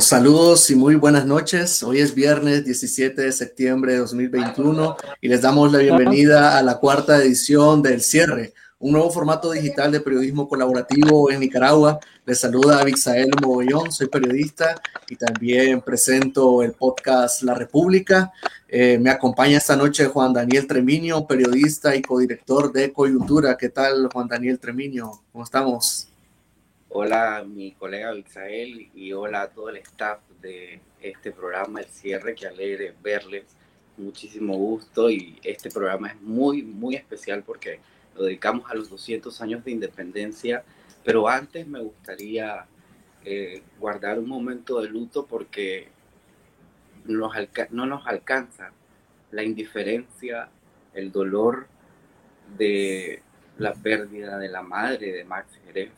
Saludos y muy buenas noches. Hoy es viernes 17 de septiembre de 2021 y les damos la bienvenida a la cuarta edición del Cierre, un nuevo formato digital de periodismo colaborativo en Nicaragua. Les saluda Abixael Mogollón, soy periodista y también presento el podcast La República. Eh, me acompaña esta noche Juan Daniel Tremiño, periodista y codirector de Coyuntura. ¿Qué tal, Juan Daniel Tremiño? ¿Cómo estamos? Hola mi colega Abixael y hola a todo el staff de este programa, El Cierre, que alegre verles. Muchísimo gusto y este programa es muy, muy especial porque lo dedicamos a los 200 años de independencia, pero antes me gustaría eh, guardar un momento de luto porque no nos alcanza la indiferencia, el dolor de la pérdida de la madre de Max Jerez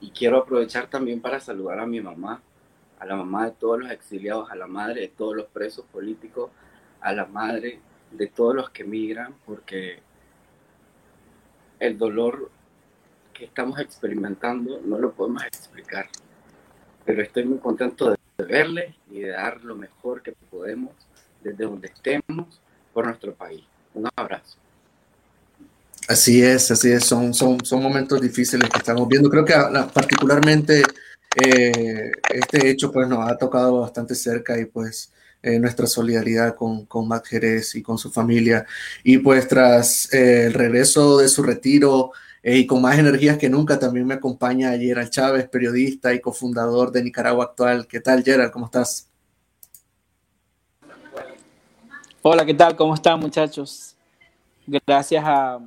y quiero aprovechar también para saludar a mi mamá, a la mamá de todos los exiliados, a la madre de todos los presos políticos, a la madre de todos los que migran, porque el dolor que estamos experimentando no lo podemos explicar. Pero estoy muy contento de verle y de dar lo mejor que podemos desde donde estemos por nuestro país. Un abrazo. Así es, así es, son, son, son momentos difíciles que estamos viendo. Creo que ah, particularmente eh, este hecho pues nos ha tocado bastante cerca y pues eh, nuestra solidaridad con, con Matt Jerez y con su familia. Y pues tras eh, el regreso de su retiro y con más energías que nunca, también me acompaña Gerald Chávez, periodista y cofundador de Nicaragua Actual. ¿Qué tal, Gerald? ¿Cómo estás? Hola, ¿qué tal? ¿Cómo están, muchachos? Gracias a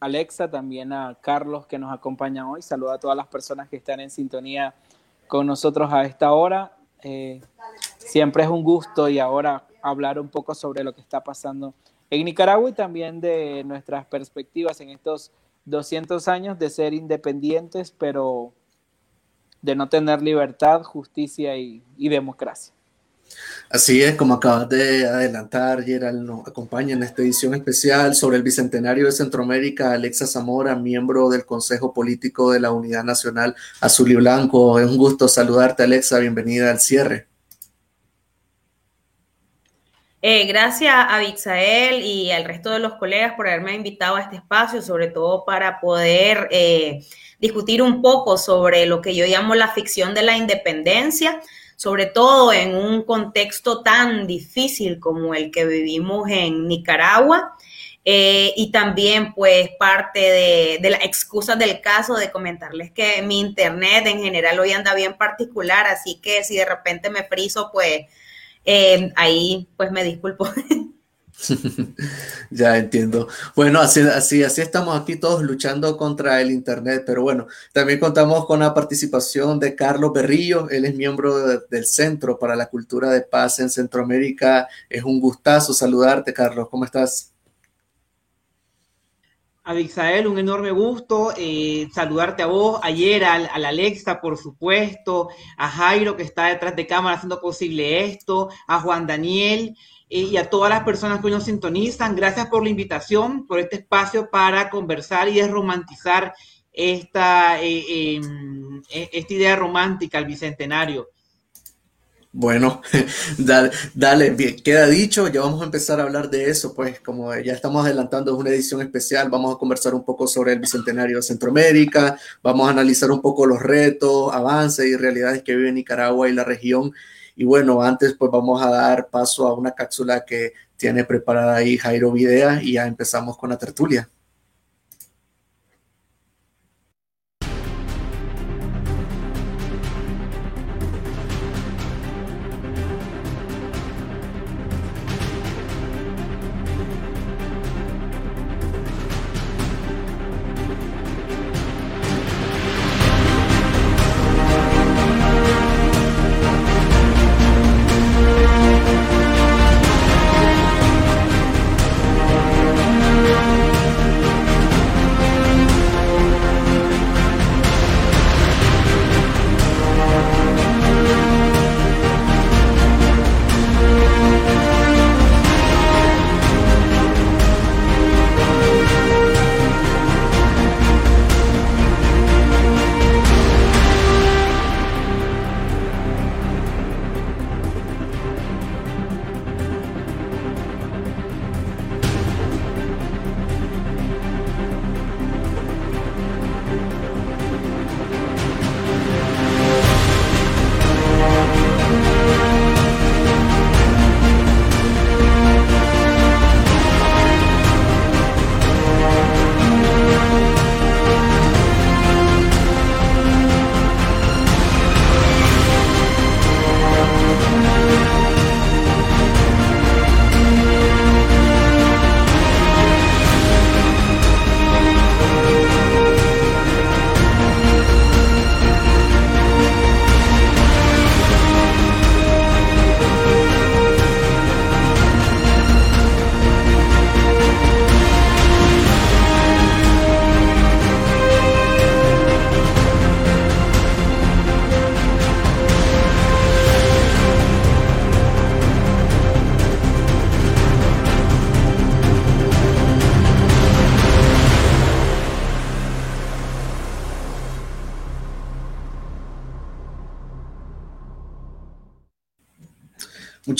Alexa, también a Carlos que nos acompaña hoy. Saluda a todas las personas que están en sintonía con nosotros a esta hora. Eh, siempre es un gusto y ahora hablar un poco sobre lo que está pasando en Nicaragua y también de nuestras perspectivas en estos 200 años de ser independientes, pero de no tener libertad, justicia y democracia. Así es, como acabas de adelantar, Gerald nos acompaña en esta edición especial sobre el Bicentenario de Centroamérica, Alexa Zamora, miembro del Consejo Político de la Unidad Nacional Azul y Blanco. Es un gusto saludarte, Alexa, bienvenida al cierre. Eh, gracias a Bixael y al resto de los colegas por haberme invitado a este espacio, sobre todo para poder eh, discutir un poco sobre lo que yo llamo la ficción de la independencia, sobre todo en un contexto tan difícil como el que vivimos en Nicaragua. Eh, y también, pues, parte de, las excusas del caso de comentarles que mi internet en general hoy anda bien particular, así que si de repente me friso, pues, eh, ahí, pues, me disculpo. ya entiendo. Bueno, así, así, estamos aquí todos luchando contra el Internet, pero bueno, también contamos con la participación de Carlos Berrillo, él es miembro del Centro para la Cultura de Paz en Centroamérica. Es un gustazo saludarte, Carlos, ¿cómo estás? Abixael, un enorme gusto eh, saludarte a vos, ayer al, al, Alexa, por supuesto, a Jairo que está detrás de cámara haciendo posible esto, a Juan Daniel y a todas las personas que nos sintonizan. Gracias por la invitación, por este espacio para conversar y desromantizar esta, eh, em, e, esta idea romántica al bicentenario. Bueno, dale, dale, bien, queda dicho, ya vamos a empezar a hablar de eso, pues como ya estamos adelantando, es una edición especial, vamos a conversar un poco sobre el Bicentenario de Centroamérica, vamos a analizar un poco los retos, avances y realidades que vive Nicaragua y la región y bueno, antes pues vamos a dar paso a una cápsula que tiene preparada ahí Jairo Videa y ya empezamos con la tertulia.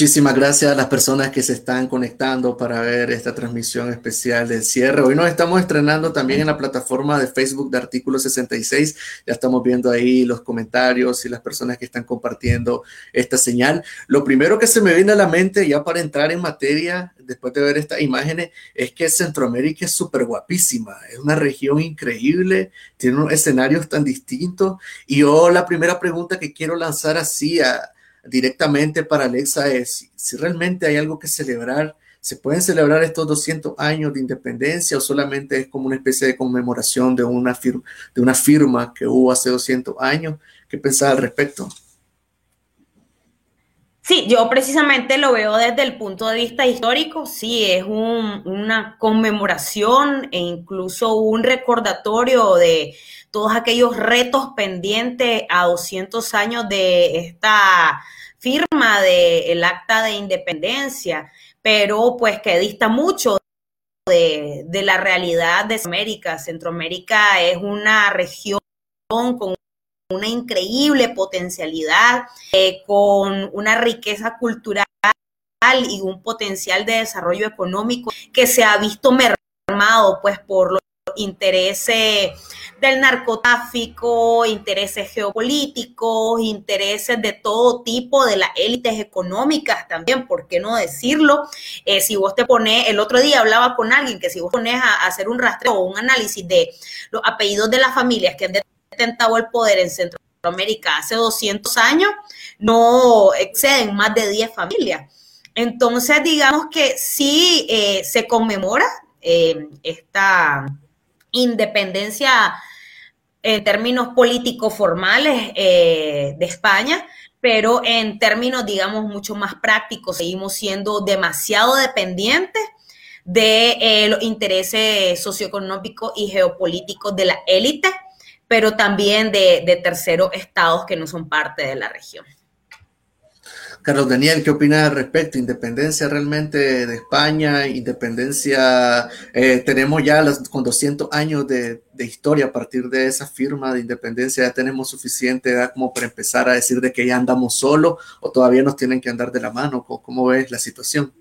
Muchísimas gracias a las personas que se están conectando para ver esta transmisión especial del cierre. Hoy nos estamos estrenando también en la plataforma de Facebook de Artículo 66. Ya estamos viendo ahí los comentarios y las personas que están compartiendo esta señal. Lo primero que se me viene a la mente ya para entrar en materia, después de ver estas imágenes, es que Centroamérica es súper guapísima. Es una región increíble, tiene unos escenarios tan distintos. Y yo la primera pregunta que quiero lanzar así a directamente para Alexa es si realmente hay algo que celebrar. ¿Se pueden celebrar estos 200 años de independencia o solamente es como una especie de conmemoración de una, firma, de una firma que hubo hace 200 años? ¿Qué pensás al respecto? Sí, yo precisamente lo veo desde el punto de vista histórico, sí, es una conmemoración e incluso un recordatorio de todos aquellos retos pendientes a 200 años de esta firma del acta de independencia, pero pues que dista mucho de, de la realidad de América. Centroamérica es una región con una increíble potencialidad, eh, con una riqueza cultural y un potencial de desarrollo económico que se ha visto mermado pues por los intereses del narcotráfico, intereses geopolíticos, intereses de todo tipo, de las élites económicas también, ¿por qué no decirlo? Eh, si vos te pones, el otro día hablaba con alguien que si vos pones a, hacer un rastreo o un análisis de los apellidos de las familias que han detentado el poder en Centroamérica hace 200 años, no exceden más de 10 familias. Entonces, digamos que sí eh, se conmemora eh, esta independencia en términos políticos formales eh, de España, pero en términos, digamos, mucho más prácticos, seguimos siendo demasiado dependientes de eh, los intereses socioeconómicos y geopolíticos de la élite, pero también de, de terceros estados que no son parte de la región. Carlos Daniel, ¿qué opinas al respecto? ¿Independencia realmente de España? ¿Independencia? Eh, tenemos ya con 200 años de, historia a partir de esa firma de independencia, ¿ya tenemos suficiente edad como para empezar a decir de que ya andamos solos o todavía nos tienen que andar de la mano? ¿Cómo, ves la situación?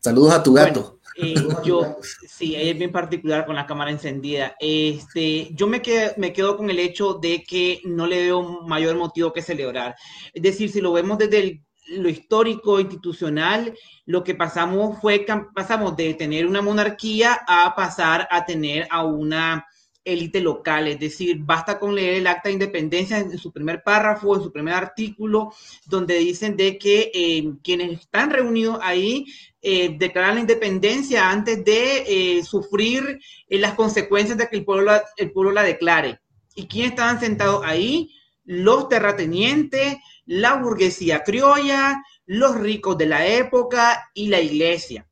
Saludos a tu gato. Eh, yo, sí, es bien particular con la cámara encendida. Este, yo me quedo, me quedo con el hecho de que no le veo mayor motivo que celebrar. Es decir, si lo vemos desde lo histórico, institucional, lo que pasamos fue, pasamos de tener una monarquía a pasar a tener a una élite local, es decir, basta con leer el acta de independencia en, su primer párrafo, en su primer artículo, donde dicen de que eh, quienes están reunidos ahí eh, declaran la independencia antes de eh, sufrir las consecuencias de que el pueblo, el pueblo la declare. ¿Y quiénes estaban sentados ahí? Los terratenientes, la burguesía criolla, los ricos de la época y la iglesia.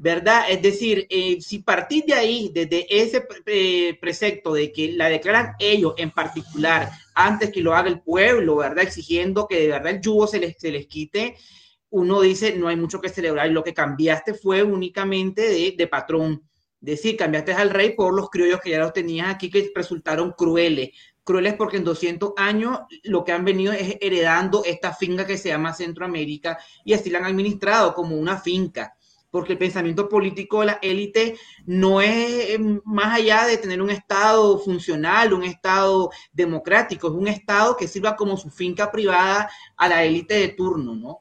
¿Verdad? Es decir, eh, si partís de ahí, desde ese eh, precepto de que la declaran ellos en particular, antes que lo haga el pueblo, ¿verdad? Exigiendo que de verdad el yugo se les, se les quite, uno dice, no hay mucho que celebrar y lo que cambiaste fue únicamente de, de patrón. Decir, cambiaste al rey por los criollos que ya los tenías aquí que resultaron crueles. Crueles porque en 200 años lo que han venido es heredando esta finca que se llama Centroamérica y así la han administrado como una finca porque el pensamiento político de la élite no es em, más allá de tener un Estado funcional, un Estado democrático, es un Estado que sirva como su finca privada a la élite de turno, ¿no?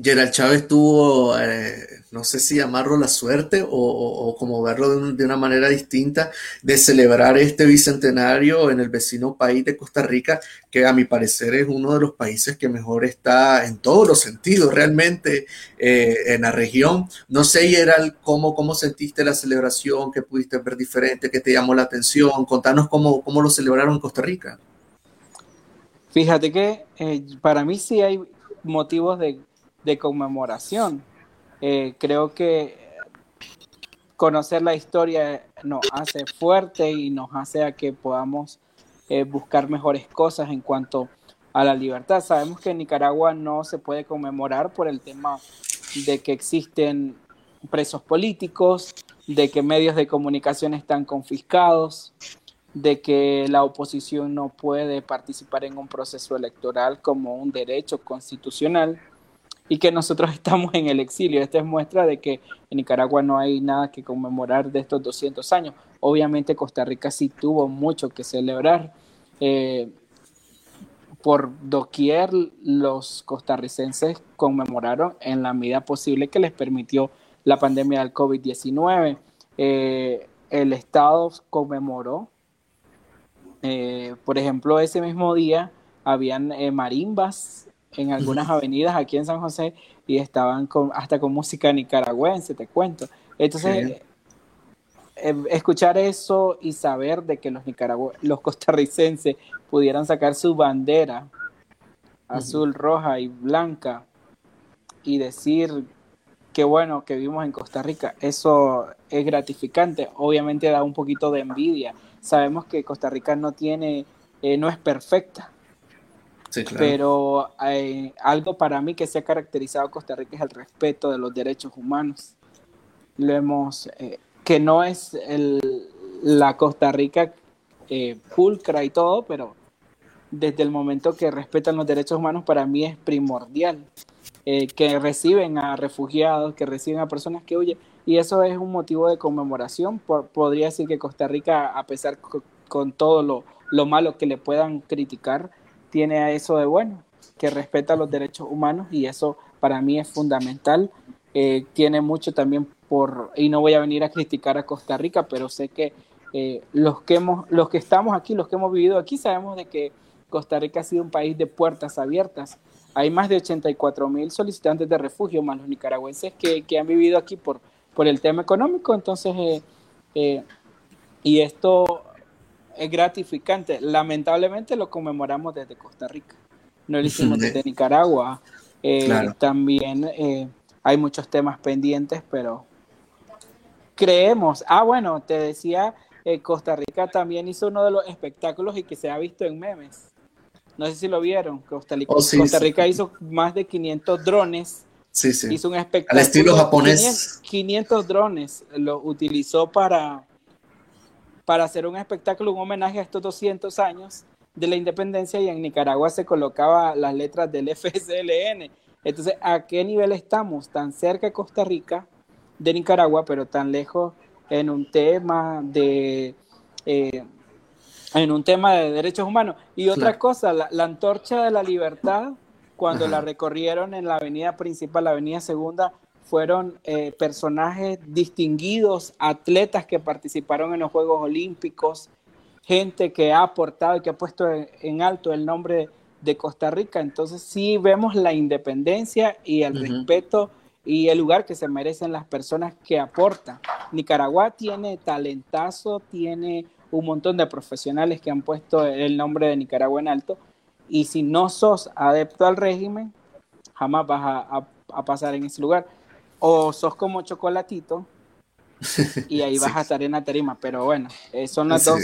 Gerald Chávez tuvo, eh, no sé si llamarlo la suerte o, como verlo de, una manera distinta, de celebrar este bicentenario en el vecino país de Costa Rica, que a mi parecer es uno de los países que mejor está en todos los sentidos realmente eh, en la región. No sé, Gerald, cómo, cómo sentiste la celebración, qué pudiste ver diferente, qué te llamó la atención. Contanos cómo, cómo lo celebraron en Costa Rica. Fíjate que eh, para mí sí hay motivos de de conmemoración. Eh, creo que conocer la historia nos hace fuerte y nos hace a que podamos eh, buscar mejores cosas en cuanto a la libertad. Sabemos que en Nicaragua no se puede conmemorar por el tema de que existen presos políticos, de que medios de comunicación están confiscados, de que la oposición no puede participar en un proceso electoral como un derecho constitucional y que nosotros estamos en el exilio. Esta es muestra de que en Nicaragua no hay nada que conmemorar de estos 200 años. Obviamente Costa Rica sí tuvo mucho que celebrar. Eh, por doquier los costarricenses conmemoraron en la medida posible que les permitió la pandemia del COVID-19. Eh, el Estado conmemoró eh, por ejemplo, ese mismo día habían marimbas en algunas avenidas aquí en San José y estaban con, hasta con música nicaragüense, te cuento. Entonces, eh, escuchar eso y saber de que los, los costarricenses pudieran sacar su bandera azul, roja y blanca y decir que bueno que vivimos en Costa Rica, eso es gratificante. Obviamente da un poquito de envidia sabemos que Costa Rica no tiene, eh, no es perfecta. Pero hay algo para mí que se ha caracterizado Costa Rica es el respeto de los derechos humanos. Lo hemos, eh, que no es el, la Costa Rica eh, pulcra y todo, pero desde el momento que respetan los derechos humanos para mí es primordial. que reciben a refugiados, que reciben a personas que huyen y eso es un motivo de conmemoración. podría decir que Costa Rica, a pesar con todo lo, lo, malo que le puedan criticar, tiene a eso de bueno, que respeta los derechos humanos y eso para mí es fundamental. Eh, tiene mucho también por, y no voy a venir a criticar a Costa Rica, pero sé que eh, los, que hemos, los que estamos aquí, los que hemos vivido aquí, sabemos de que Costa Rica ha sido un país de puertas abiertas. Hay más de 84 mil solicitantes de refugio, más los nicaragüenses que, que han vivido aquí por por el tema económico. Entonces, eh, eh, y esto es gratificante. Lamentablemente lo conmemoramos desde Costa Rica, no lo hicimos desde Nicaragua. Eh, también hay muchos temas pendientes, pero creemos. Ah, bueno, te decía, Costa Rica también hizo uno de los espectáculos y que se ha visto en memes. No sé si lo vieron. Costa Rica, oh, Costa Rica hizo más de 500 drones Sí, sí. Hizo un espectáculo. Al estilo japonés. 500, drones lo utilizó para, para hacer un espectáculo, un homenaje a estos 200 años de la independencia y en Nicaragua se colocaba las letras del FSLN. Entonces, ¿a qué nivel estamos? Tan cerca de Costa Rica, de Nicaragua, pero tan lejos en un tema de... Eh, en un tema de derechos humanos. Y otra cosa, la, la antorcha de la libertad cuando la recorrieron en la avenida principal, la avenida segunda, fueron eh, personajes distinguidos, atletas que participaron en los Juegos Olímpicos, gente que ha aportado y que ha puesto en, alto el nombre de Costa Rica. Entonces sí vemos la independencia y el respeto y el lugar que se merecen las personas que aportan. Nicaragua tiene talentazo, tiene un montón de profesionales que han puesto el nombre de Nicaragua en alto y si no sos adepto al régimen, jamás vas a, pasar en ese lugar. O sos como chocolatito y ahí vas a estar en la tarima. Pero bueno, eh, son las dos.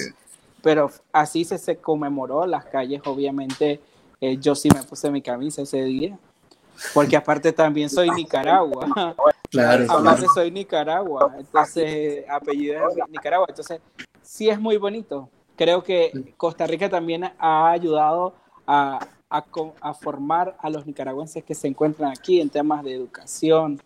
Pero así se, se conmemoró las calles, obviamente. Eh, yo sí me puse mi camisa ese día. Porque aparte también soy Nicaragua. Claro. Aparte soy Nicaragua. Entonces, apellido es Nicaragua. Entonces, sí es muy bonito. Creo que Costa Rica también ha ayudado a, a, formar a los nicaragüenses que se encuentran aquí en temas de educación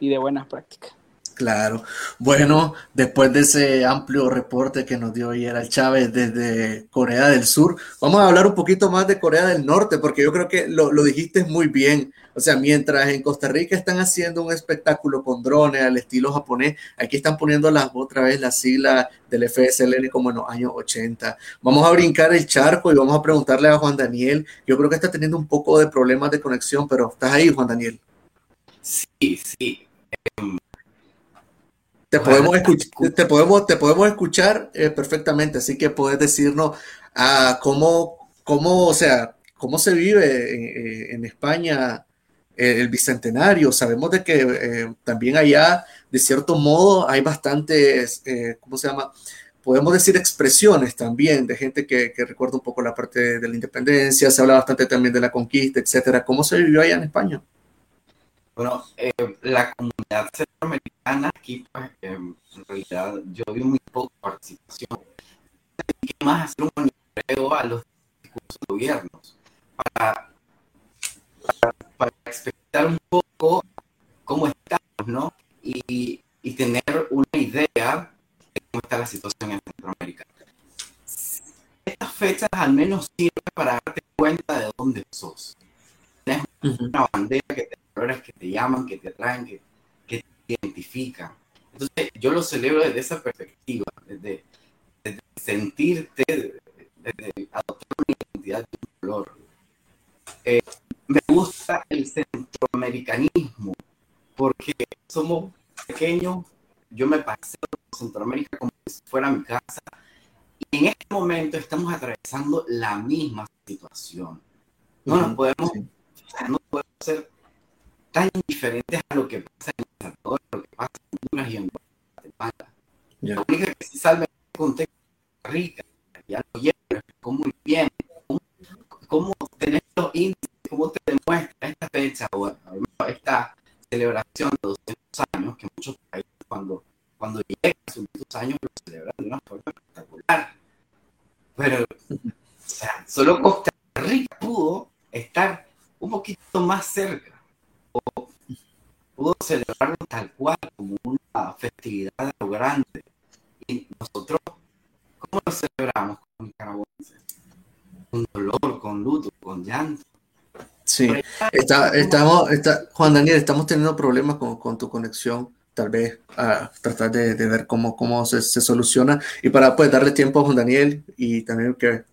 y de buenas prácticas. Claro. Bueno, después de ese amplio reporte que nos dio ayer al Chávez desde Corea del Sur, vamos a hablar un poquito más de Corea del Norte, porque yo creo que lo, lo dijiste muy bien. O sea, mientras en Costa Rica están haciendo un espectáculo con drones al estilo japonés, aquí están poniendo las, otra vez las siglas del FSLN como en los años 80. Vamos a brincar el charco y vamos a preguntarle a Juan Daniel. Yo creo que está teniendo un poco de problemas de conexión, pero estás ahí, Juan Daniel. Sí, sí. Te podemos, escuchar, te podemos, te podemos escuchar eh, perfectamente, así que puedes decirnos ah, cómo, cómo, o sea, cómo se vive en, España el bicentenario. Sabemos de que eh, también allá, de cierto modo, hay bastantes, eh, ¿cómo se llama? Podemos decir expresiones también de gente que, que, recuerda un poco la parte de la independencia, se habla bastante también de la conquista, etcétera. ¿Cómo se vivió allá en España? Bueno, eh, la comunidad centroamericana aquí, pues, en realidad yo vi muy poca participación. y qué más hacer un monitoreo a los discursos de gobiernos para, para, para un poco cómo estamos, ¿no? Y, y tener una idea de cómo está la situación en Centroamérica. Estas fechas al menos sirven para darte cuenta de dónde sos. Tienes una bandera que te que te llaman, que te traen, que, que te identifican. Entonces, yo lo celebro desde esa perspectiva, desde, sentirte, desde, adoptar una identidad de un color. Eh, me gusta el centroamericanismo, porque somos pequeños, yo me paseo por Centroamérica como si fuera mi casa, y en este momento estamos atravesando la misma situación. No nos podemos, no podemos ser tan diferentes a lo que pasa en El Salvador, lo que pasa en Honduras y en Guatemala. La única que se salva en el contexto rica, ya lo llevo, cómo muy bien, cómo, cómo tenés los índices, cómo te demuestra esta fecha o esta celebración de 200 años, que muchos países cuando, cuando llegan a sus 200 años lo celebran de una forma espectacular. Pero, o sea, solo Costa Rica pudo estar un poquito más cerca pudo celebrarlo tal cual, como una festividad a lo grande. Y nosotros, ¿cómo lo celebramos con nicaragüenses? Con dolor, con luto, con llanto. Sí, está, estamos, está, Juan Daniel, estamos teniendo problemas con, con tu conexión. Tal vez a tratar de, de, ver cómo, cómo se, se, soluciona y para pues, darle tiempo a Juan Daniel y también que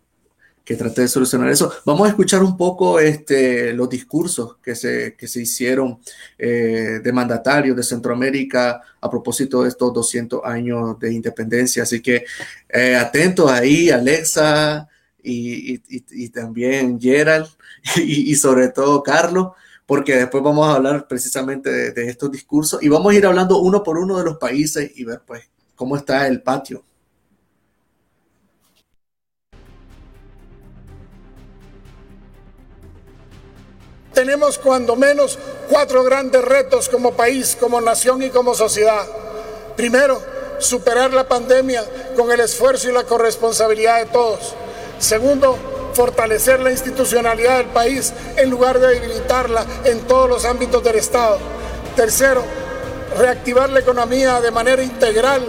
que trate de solucionar eso. Vamos a escuchar un poco este, los discursos que se, que se hicieron eh, de mandatarios de Centroamérica a propósito de estos 200 años de independencia. Así que eh, atentos ahí, Alexa y, y, y también Gerald y, sobre todo Carlos porque después vamos a hablar precisamente de, de, estos discursos y vamos a ir hablando uno por uno de los países y ver pues cómo está el patio. Tenemos cuando menos cuatro grandes retos como país, como nación y como sociedad. Primero, superar la pandemia con el esfuerzo y la corresponsabilidad de todos. Segundo, fortalecer la institucionalidad del país en lugar de debilitarla en todos los ámbitos del Estado. Tercero, reactivar la economía de manera integral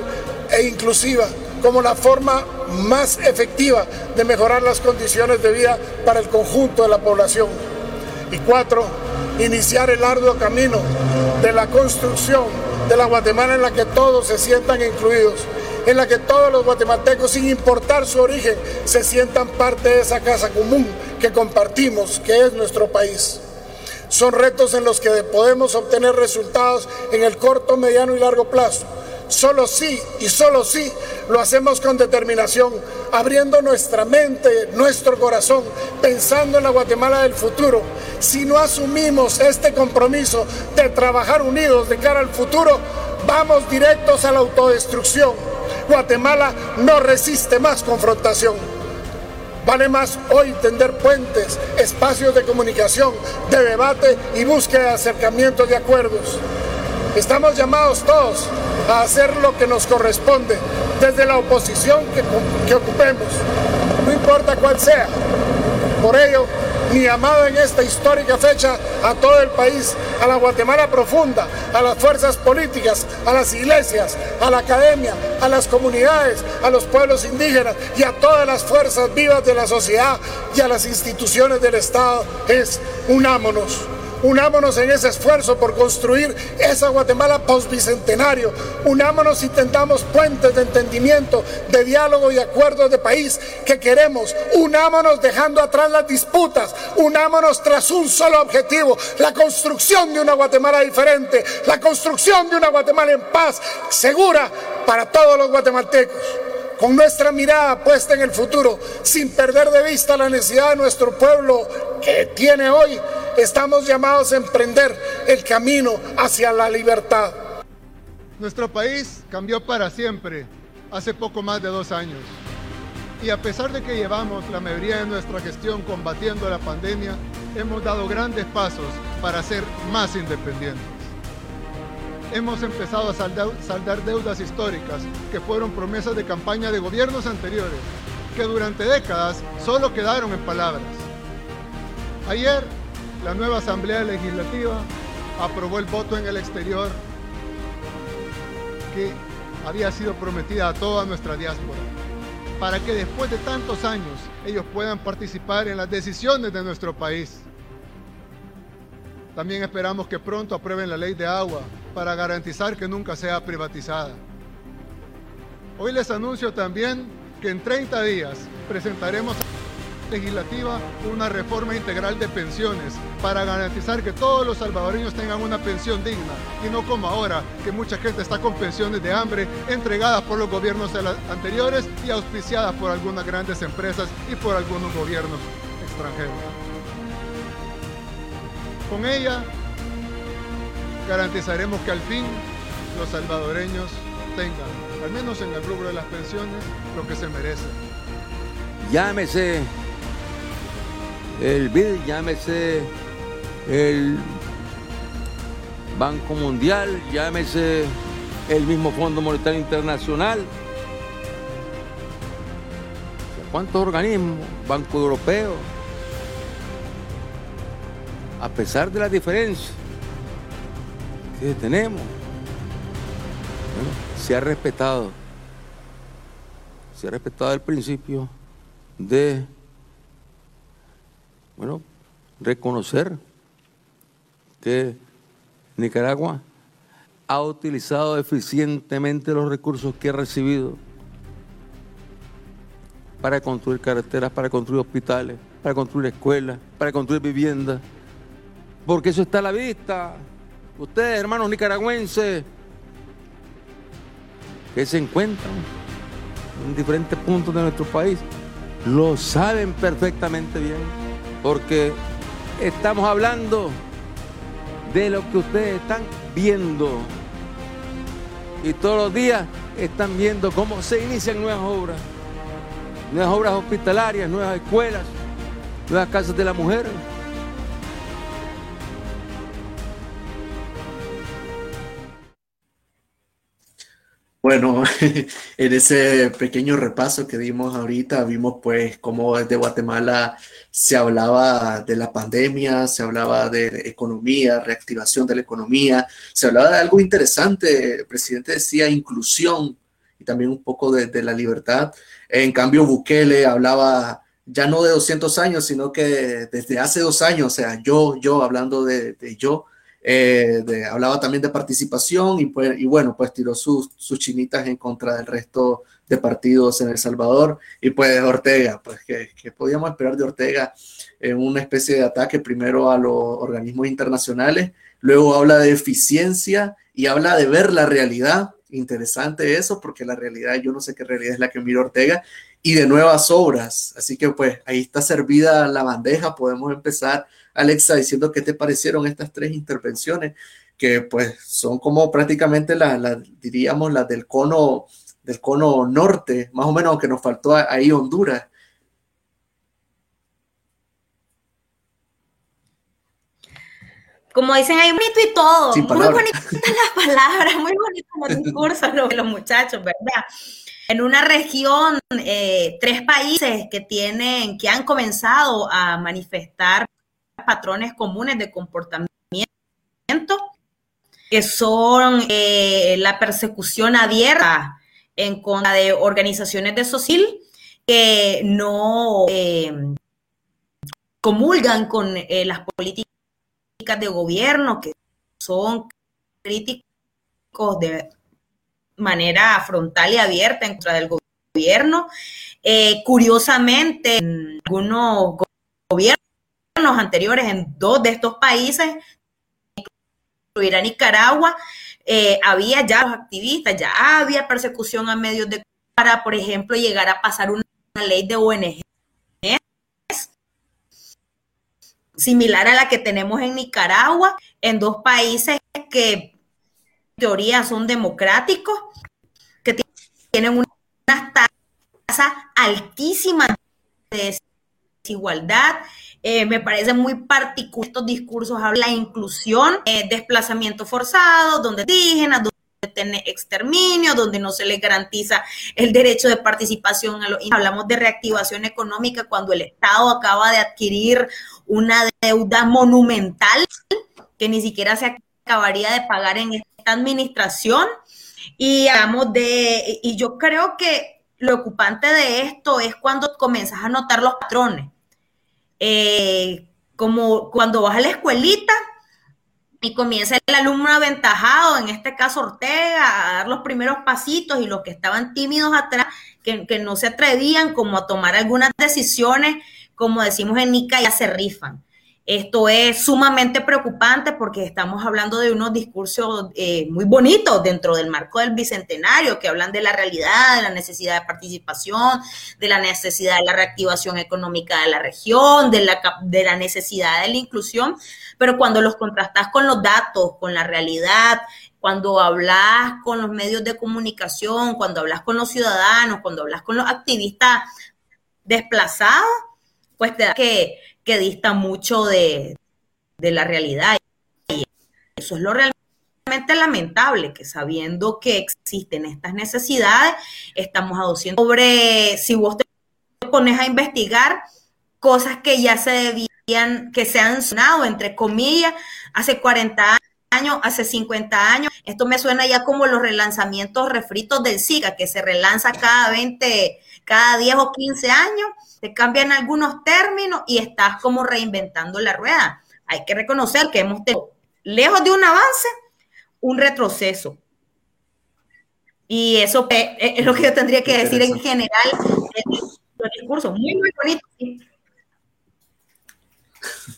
e inclusiva como la forma más efectiva de mejorar las condiciones de vida para el conjunto de la población. Y cuatro, iniciar el arduo camino de la construcción de la Guatemala en la que todos se sientan incluidos, en la que todos los guatemaltecos, sin importar su origen, se sientan parte de esa casa común que compartimos, que es nuestro país. Son retos en los que podemos obtener resultados en el corto, mediano y largo plazo Solo sí y solo sí lo hacemos con determinación, abriendo nuestra mente, nuestro corazón, pensando en la Guatemala del futuro. Si no asumimos este compromiso de trabajar unidos de cara al futuro, vamos directos a la autodestrucción. Guatemala no resiste más confrontación. Vale más hoy tender puentes, espacios de comunicación, de debate y búsqueda de acercamientos de acuerdos. Estamos llamados todos a hacer lo que nos corresponde desde la oposición que, ocupemos, no importa cuál sea. Por ello, mi llamado en esta histórica fecha a todo el país, a la Guatemala profunda, a las fuerzas políticas, a las iglesias, a la academia, a las comunidades, a los pueblos indígenas y a todas las fuerzas vivas de la sociedad y a las instituciones del Estado es unámonos Unámonos en ese esfuerzo por construir esa Guatemala postbicentenario. Unámonos y tendamos puentes de entendimiento, de diálogo y acuerdos de país que queremos. Unámonos dejando atrás las disputas. Unámonos tras un solo objetivo, la construcción de una Guatemala diferente, la construcción de una Guatemala en paz, segura para todos los guatemaltecos con nuestra mirada puesta en el futuro, sin perder de vista la necesidad de nuestro pueblo que tiene hoy estamos llamados a emprender el camino hacia la libertad. Nuestro país cambió para siempre hace poco más de dos años. Y a pesar de que llevamos la mayoría de nuestra gestión combatiendo la pandemia, hemos dado grandes pasos para ser más independientes. Hemos empezado a saldar, deudas históricas que fueron promesas de campaña de gobiernos anteriores que durante décadas solo quedaron en palabras. Ayer, la nueva Asamblea Legislativa aprobó el voto en el exterior que había sido prometida a toda nuestra diáspora, para que después de tantos años ellos puedan participar en las decisiones de nuestro país. También esperamos que pronto aprueben la ley de agua para garantizar que nunca sea privatizada. Hoy les anuncio también que en 30 días presentaremos legislativa una reforma integral de pensiones para garantizar que todos los salvadoreños tengan una pensión digna y no como ahora que mucha gente está con pensiones de hambre entregadas por los gobiernos anteriores y auspiciadas por algunas grandes empresas y por algunos gobiernos extranjeros. Con ella garantizaremos que al fin los salvadoreños tengan, al menos en el rubro de las pensiones, lo que se merecen. Llámese el BID, llámese el Banco Mundial, llámese el mismo Fondo Monetario Internacional. ¿Cuántos organismos? Banco Europeo. A pesar de la diferencia que tenemos, se ha respetado, se ha respetado el principio de bueno, reconocer que Nicaragua ha utilizado eficientemente los recursos que ha recibido para construir carreteras, para construir hospitales, para construir escuelas, para construir viviendas, porque eso está a la vista. Ustedes, hermanos nicaragüenses, que se encuentran en diferentes puntos de nuestro país, lo saben perfectamente bien porque estamos hablando de lo que ustedes están viendo. Y todos los días están viendo cómo se inician nuevas obras, nuevas obras hospitalarias, nuevas escuelas, nuevas casas de la mujer. Bueno, en ese pequeño repaso que dimos ahorita, vimos pues cómo desde Guatemala se hablaba de la pandemia, se hablaba de economía, reactivación de la economía, se hablaba de algo interesante, el presidente decía inclusión y también un poco de, la libertad. En cambio, Bukele hablaba ya no de 200 años, sino que desde hace dos años, o sea, yo, yo hablando de, de yo, eh, hablaba también de participación y, pues, y bueno, pues tiró sus, sus chinitas en contra del resto de partidos en El Salvador. Y pues Ortega, pues que, podíamos esperar de Ortega en una especie de ataque primero a los organismos internacionales, luego habla de eficiencia y habla de ver la realidad. Interesante eso, porque la realidad, yo no sé qué realidad es la que mira Ortega, y de nuevas obras. Así que pues ahí está servida la bandeja, podemos empezar Alexa, diciendo qué te parecieron estas tres intervenciones, que pues son como prácticamente las, diríamos, las del cono, del cono norte, más o menos, aunque nos faltó ahí Honduras. como dicen ahí, bonito y todo. muy bonitas las palabras, muy bonitos los discursos de los muchachos, ¿verdad? En una región, eh, tres países que tienen, que han comenzado a manifestar patrones comunes de comportamiento, que son eh, la persecución abierta en contra de organizaciones de social que no eh, comulgan con eh, las políticas de gobierno, que son críticos de manera frontal y abierta en contra del gobierno. curiosamente, en algunos gobiernos anteriores en dos de estos países, incluirá Nicaragua, eh, había ya los activistas, ya había persecución a medios de para, por ejemplo, llegar a pasar una, ley de ONG similar a la que tenemos en Nicaragua, en dos países que en teoría son democráticos, que tienen una tasa altísima de desigualdad, eh, me parece muy particular estos discursos habla inclusión, eh, desplazamiento forzado, donde indígenas, tener exterminio, donde no se les garantiza el derecho de participación. A hablamos de reactivación económica cuando el Estado acaba de adquirir una deuda monumental que ni siquiera se acabaría de pagar en esta administración. Y hablamos de, y yo creo que lo ocupante de esto es cuando comienzas a notar los patrones. Eh, como cuando vas a la escuelita y comienza el alumno aventajado, en este caso Ortega, a dar los primeros pasitos y los que estaban tímidos atrás, que, que no se atrevían como a tomar algunas decisiones, como decimos en Nica, ya se rifan. Esto es sumamente preocupante porque estamos hablando de unos discursos eh, muy bonitos dentro del marco del bicentenario que hablan de la realidad, de la necesidad de participación, de la necesidad de la reactivación económica de la región, de la, de la necesidad de la inclusión, pero cuando los contrastas con los datos, con la realidad, cuando hablas con los medios de comunicación, cuando hablas con los ciudadanos, cuando hablas con los activistas desplazados, pues te da que que dista mucho de, la realidad. Y eso es lo realmente lamentable, que sabiendo que existen estas necesidades, estamos aduciendo sobre, si vos te pones a investigar cosas que ya se debían, que se han sonado, entre comillas, hace 40 años, hace 50 años. Esto me suena ya como los relanzamientos refritos del SIGA, que se relanza cada 20, cada 10 o 15 años te cambian algunos términos y estás como reinventando la rueda. Hay que reconocer que hemos tenido, lejos de un avance, un retroceso. Y eso es lo que yo tendría que decir en general el discurso. Muy, muy bonito.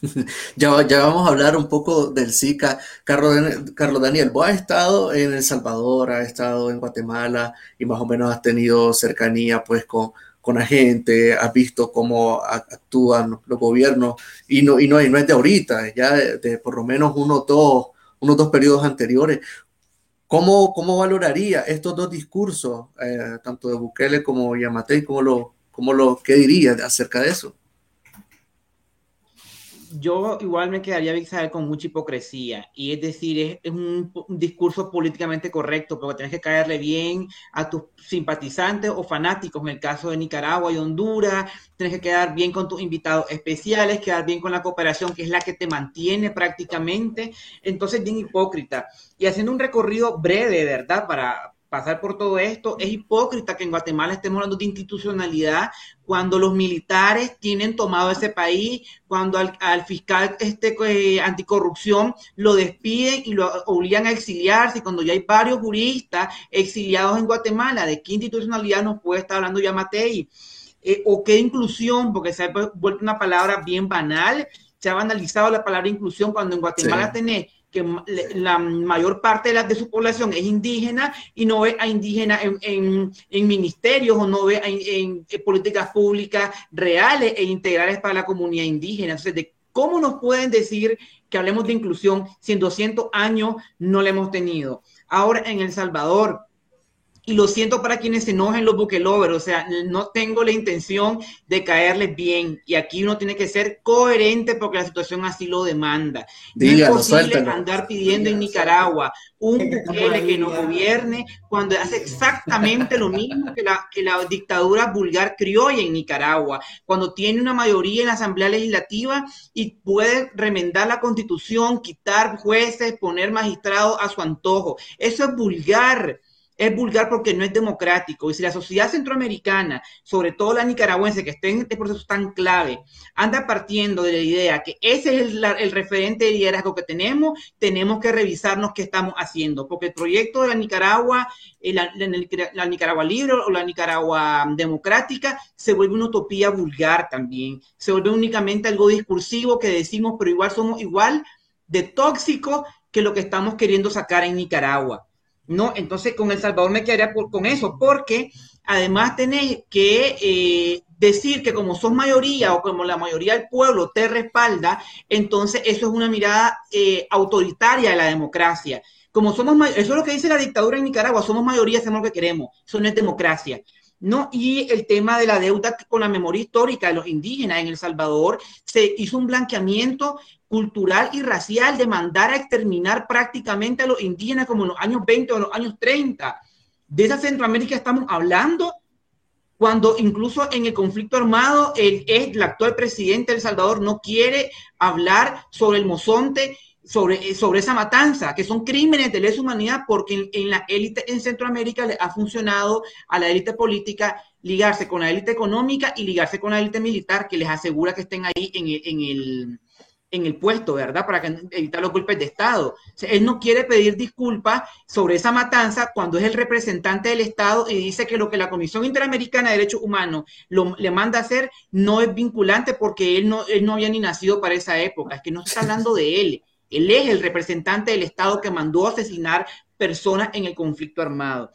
ya, ya vamos a hablar un poco del Zika. Carlos, Carlos Daniel, vos has estado en El Salvador, has estado en Guatemala y más o menos has tenido cercanía pues con, con la gente, has visto cómo actúan los gobiernos y no, y no, es de ahorita, ya de, por lo menos unos dos, dos periodos anteriores. ¿Cómo, cómo valoraría estos dos discursos, eh, tanto de Bukele como Yamatei? ¿Cómo lo, cómo lo, ¿Qué diría acerca de eso? Yo igual me quedaría Isabel con mucha hipocresía. Y es decir, es, un, discurso políticamente correcto porque tienes que caerle bien a tus simpatizantes o fanáticos. En el caso de Nicaragua y Honduras, tienes que quedar bien con tus invitados especiales, quedar bien con la cooperación que es la que te mantiene prácticamente, entonces bien hipócrita. Y haciendo un recorrido breve, ¿verdad? Para, pasar por todo esto. Es hipócrita que en Guatemala estemos hablando de institucionalidad cuando los militares tienen tomado ese país, cuando al, fiscal este, eh, anticorrupción lo despiden y lo obligan a exiliarse, cuando ya hay varios juristas exiliados en Guatemala. ¿De qué institucionalidad nos puede estar hablando ya Matei? Eh, o qué inclusión, porque se ha vuelto una palabra bien banal, se ha banalizado la palabra inclusión cuando en Guatemala tenés que la mayor parte de, la, de su población es indígena y no ve a indígenas en, ministerios o no ve en, políticas públicas reales e integrales para la comunidad indígena. Entonces, de ¿cómo nos pueden decir que hablemos de inclusión si en 200 años no la hemos tenido? Ahora en El Salvador, y lo siento para quienes se enojen los buquelovers, o sea, no tengo la intención de caerles bien. Y aquí uno tiene que ser coherente porque la situación así lo demanda. no es posible andar pidiendo en Nicaragua un Bukele que nos gobierne cuando hace exactamente lo mismo que la, que la dictadura vulgar criolla en Nicaragua, cuando tiene una mayoría en la Asamblea Legislativa y puede remendar la constitución, quitar jueces, poner magistrados a su antojo. Eso es vulgar es vulgar porque no es democrático. Y si la sociedad centroamericana, sobre todo la nicaragüense, que está en este proceso tan clave, anda partiendo de la idea que ese es el, referente de liderazgo que tenemos, tenemos que revisarnos qué estamos haciendo, porque el proyecto de la Nicaragua, eh, la, la, Nicaragua libre o la Nicaragua democrática, se vuelve una utopía vulgar también, se vuelve únicamente algo discursivo que decimos, pero igual somos igual de tóxico que lo que estamos queriendo sacar en Nicaragua. ¿No? Entonces con El Salvador me quedaría con eso, porque además tenéis que eh, decir que como sos mayoría o como la mayoría del pueblo te respalda, entonces eso es una mirada eh, autoritaria de la democracia. Como somos eso es lo que dice la dictadura en Nicaragua, somos mayoría, hacemos lo que queremos, eso no es democracia. ¿no? Y el tema de la deuda con la memoria histórica de los indígenas en El Salvador, se hizo un blanqueamiento cultural y racial de mandar a exterminar prácticamente a los indígenas como en los años 20 o los años 30. De esa Centroamérica estamos hablando cuando incluso en el conflicto armado el, el actual presidente de El Salvador no quiere hablar sobre el mozonte sobre, sobre esa matanza, que son crímenes de lesa humanidad, porque en, la élite en Centroamérica le ha funcionado a la élite política ligarse con la élite económica y ligarse con la élite militar, que les asegura que estén ahí en el, en el, en el puesto, ¿verdad? Para evitar los golpes de Estado. él no quiere pedir disculpas sobre esa matanza cuando es el representante del Estado y dice que lo que la Comisión Interamericana de Derechos Humanos le manda a hacer no es vinculante porque él no, él no había ni nacido para esa época. Es que no se está hablando de él él es el representante del Estado que mandó a asesinar personas en el conflicto armado.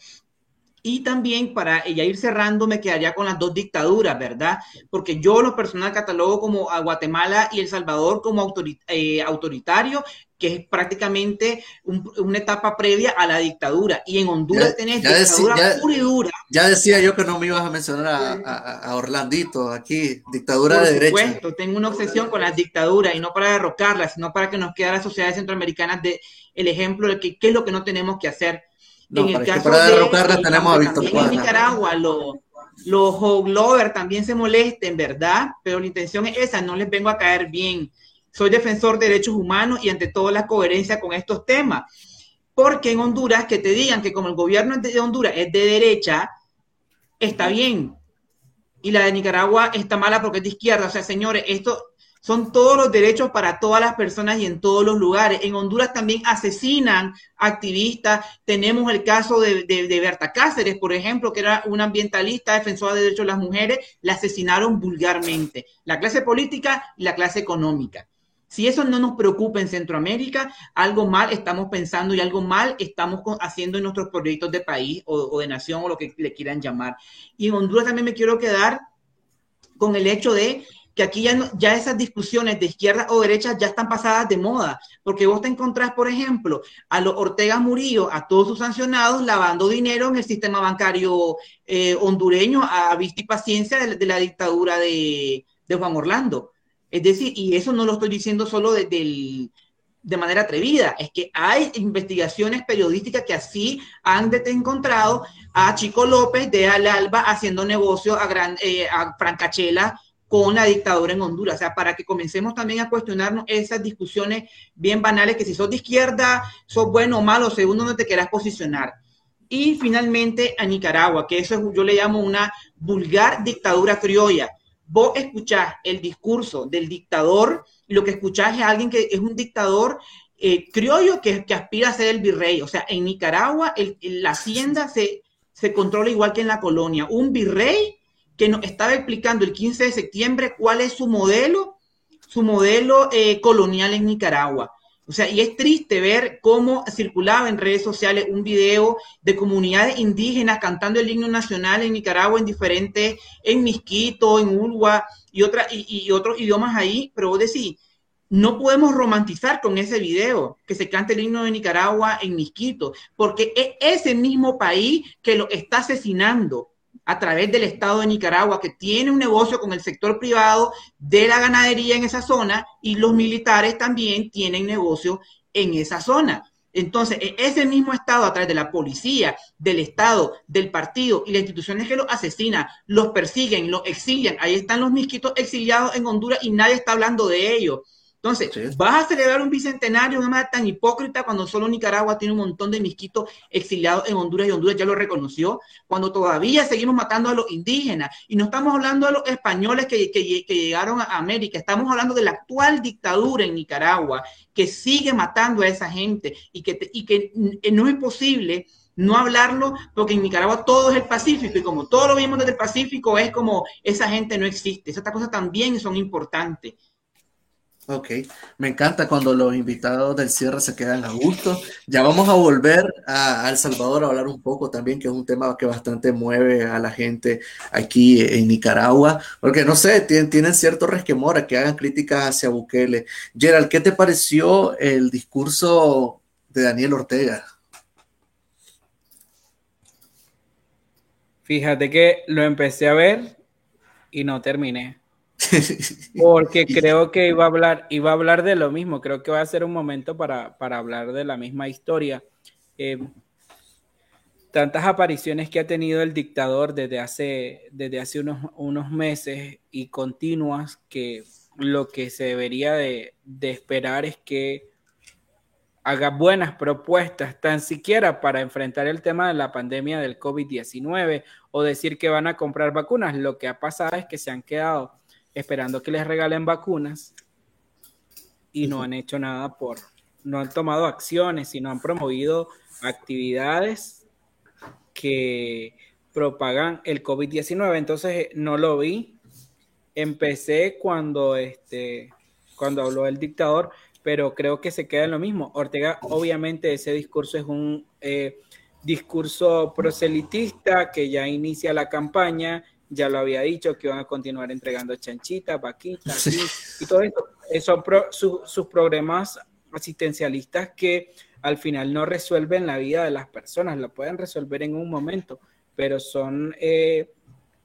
Y también para ya ir cerrando, me quedaría con las dos dictaduras, ¿verdad? Porque yo lo personal catalogo como a Guatemala y El Salvador como eh, autoritario que es prácticamente una etapa previa a la dictadura. Y en Honduras tenés dictadura pura y dura. Ya decía yo que no me ibas a mencionar a, Orlandito aquí, dictadura de derecha. Por supuesto, tengo una obsesión con las dictaduras y no para derrocarlas, sino para que nos quede a las sociedades centroamericanas de el ejemplo de que, qué es lo que no tenemos que hacer. En el caso para derrocarlas tenemos a Víctor En Nicaragua, los los también se molesten, ¿verdad? Pero la intención es esa, no les vengo a caer bien soy defensor de derechos humanos y ante todo la coherencia con estos temas. Porque en Honduras, que te digan que como el gobierno de Honduras es de derecha, está bien. Y la de Nicaragua está mala porque es de izquierda. O sea, señores, esto son todos los derechos para todas las personas y en todos los lugares. En Honduras también asesinan activistas. Tenemos el caso de, de, Berta Cáceres, por ejemplo, que era una ambientalista defensora de derechos de las mujeres. La asesinaron vulgarmente. La clase política y la clase económica. Si eso no nos preocupa en Centroamérica, algo mal estamos pensando y algo mal estamos haciendo en nuestros proyectos de país o, de nación o lo que le quieran llamar. Y en Honduras también me quiero quedar con el hecho de que aquí ya, ya esas discusiones de izquierda o derecha ya están pasadas de moda, porque vos te encontrás, por ejemplo, a los Ortega Murillo, a todos sus sancionados, lavando dinero en el sistema bancario eh, hondureño a vista y paciencia de, la dictadura de, de Juan Orlando. Es decir, y eso no lo estoy diciendo solo de, de manera atrevida, es que hay investigaciones periodísticas que así han encontrado a Chico López de Al Alba haciendo negocio a, gran, eh, a Francachela con la dictadura en Honduras. O sea, para que comencemos también a cuestionarnos esas discusiones bien banales, que si sos de izquierda, sos bueno o malo, según donde te quieras posicionar. Y finalmente a Nicaragua, que eso yo le llamo una vulgar dictadura criolla vos escuchás el discurso del dictador lo que escuchás es alguien que es un dictador eh, criollo que, que, aspira a ser el virrey. O sea, en Nicaragua la hacienda se, se controla igual que en la colonia. Un virrey que nos estaba explicando el 15 de septiembre cuál es su modelo, su modelo eh, colonial en Nicaragua. O sea, y es triste ver cómo circulaba en redes sociales un video de comunidades indígenas cantando el himno nacional en Nicaragua en diferentes, en Misquito, en Ulua y, otra, y, otros idiomas ahí, pero vos decís, no podemos romantizar con ese video que se cante el himno de Nicaragua en Misquito, porque es ese mismo país que lo está asesinando a través del Estado de Nicaragua, que tiene un negocio con el sector privado de la ganadería en esa zona y los militares también tienen negocio en esa zona. Entonces, e-, ese mismo Estado, a través de la policía, del Estado, del partido y las instituciones que los asesinan, los persiguen, los exilian. Ahí están los misquitos exiliados en Honduras y nadie está hablando de ellos. Entonces, vas a celebrar un bicentenario de una manera tan hipócrita cuando solo Nicaragua tiene un montón de misquitos exiliados en Honduras y Honduras ya lo reconoció, cuando todavía seguimos matando a los indígenas. Y no estamos hablando de los españoles que, llegaron a América, estamos hablando de la actual dictadura en Nicaragua que sigue matando a esa gente y que, y que no es posible no hablarlo, porque en Nicaragua todo es el Pacífico y como todo lo vimos desde el Pacífico es como esa gente no existe. Esas cosas también son importantes. Ok, me encanta cuando los invitados del cierre se quedan a gusto. Ya vamos a volver a, El Salvador a hablar un poco también, que es un tema que bastante mueve a la gente aquí en Nicaragua, porque no sé, tienen, tienen cierto resquemor a que hagan críticas hacia Bukele. Gerald, ¿qué te pareció el discurso de Daniel Ortega? Fíjate que lo empecé a ver y no terminé. Porque creo que iba a hablar, iba a hablar de lo mismo. Creo que va a ser un momento para, hablar de la misma historia. Eh, tantas apariciones que ha tenido el dictador desde hace, desde hace unos, unos meses y continuas que lo que se debería de, de esperar es que haga buenas propuestas, tan siquiera para enfrentar el tema de la pandemia del COVID-19 o decir que van a comprar vacunas. Lo que ha pasado es que se han quedado esperando que les regalen vacunas y no han hecho nada por, no han tomado acciones, sino han promovido actividades que propagan el COVID-19. Entonces no lo vi. Empecé cuando este cuando habló el dictador, pero creo que se queda en lo mismo. Ortega, obviamente, ese discurso es un eh, discurso proselitista que ya inicia la campaña, ya lo había dicho, que van a continuar entregando chanchitas, vaquitas y todo eso. Son sus programas asistencialistas que al final no resuelven la vida de las personas, lo pueden resolver en un momento, pero son eh,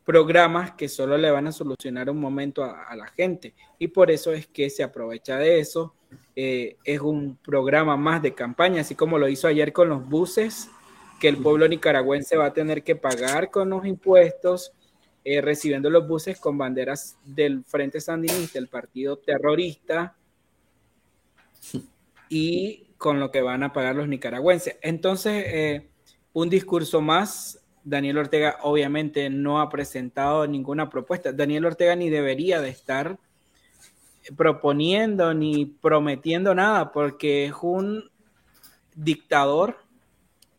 programas que solo le van a solucionar un momento a, la gente. Y por eso es que se aprovecha de eso eh, es un programa más de campaña, así como lo hizo ayer con los buses, que el pueblo nicaragüense va a tener que pagar con los impuestos, eh, recibiendo los buses con banderas del Frente Sandinista, el partido terrorista, y con lo que van a pagar los nicaragüenses. Entonces, eh, un discurso más. Daniel Ortega obviamente no ha presentado ninguna propuesta. Daniel Ortega ni debería de estar proponiendo ni prometiendo nada, porque es un dictador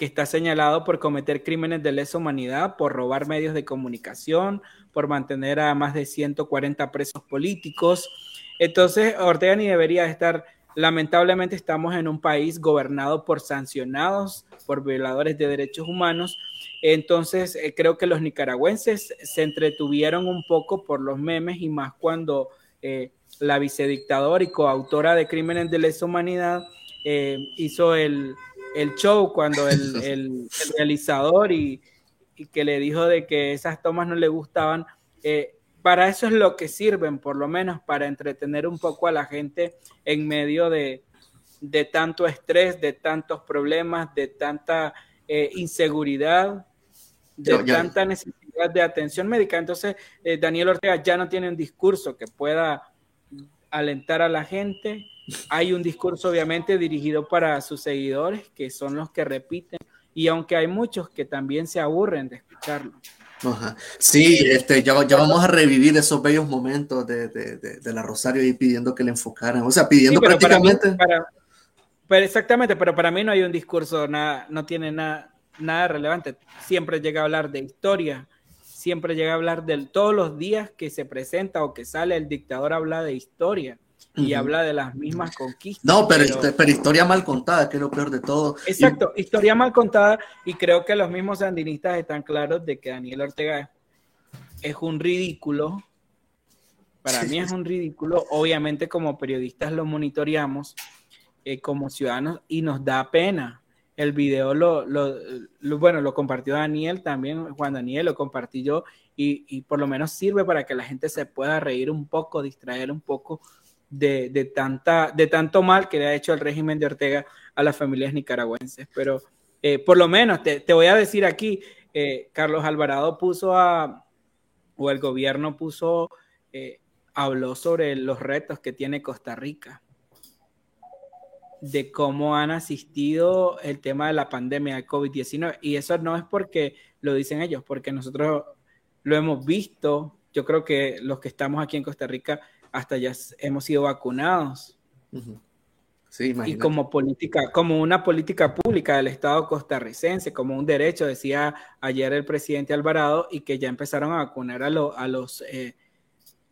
que está señalado por cometer crímenes de lesa humanidad, por robar medios de comunicación, por mantener a más de 140 presos políticos. Entonces, Ortega ni debería estar, lamentablemente estamos en un país gobernado por sancionados, por violadores de derechos humanos. Entonces, eh, creo que los nicaragüenses se entretuvieron un poco por los memes y más cuando eh, la vicedictadora y coautora de Crímenes de lesa humanidad, eh, hizo el, show cuando el, realizador y, que le dijo de que esas tomas no le gustaban. Eh, para eso es lo que sirven, por lo menos para entretener un poco a la gente en medio de, tanto estrés, de tantos problemas, de tanta eh, inseguridad, de tanta necesidad de atención médica. Entonces, Daniel Ortega ya no tiene un discurso que pueda alentar a la gente. Hay un discurso obviamente dirigido para sus seguidores, que son los que repiten, y aunque hay muchos que también se aburren de escucharlo. Sí, este, ya, ya, vamos a revivir esos bellos momentos de, de, de, la Rosario y pidiendo que le enfocaran, o sea, pidiendo prácticamente... pero exactamente, pero para mí no hay un discurso, nada, no tiene nada, nada relevante. Siempre llega a hablar de historia, siempre llega a hablar de todos los días que se presenta o que sale el dictador habla de historia y habla de las mismas conquistas. No, pero, pero, historia mal contada, que es lo peor de todo. Exacto, historia mal contada y creo que los mismos sandinistas están claros de que Daniel Ortega es un ridículo. Para mí es un ridículo. Obviamente como periodistas lo monitoreamos, eh, como ciudadanos, y nos da pena el video lo, bueno, lo compartió Daniel también, Juan Daniel lo compartí yo y, por lo menos sirve para que la gente se pueda reír un poco, distraer un poco de, tanta, de tanto mal que le ha hecho el régimen de Ortega a las familias nicaragüenses. Pero eh, por lo menos te, voy a decir aquí, eh, Carlos Alvarado puso a, o el gobierno puso, eh, habló sobre los retos que tiene Costa Rica de cómo han asistido el tema de la pandemia de COVID-19. Y eso no es porque lo dicen ellos, porque nosotros lo hemos visto. Yo creo que los que estamos aquí en Costa Rica hasta ya hemos sido vacunados. Sí, y como política, como una política pública del Estado costarricense, como un derecho, decía ayer el presidente Alvarado, y que ya empezaron a vacunar a, a los eh,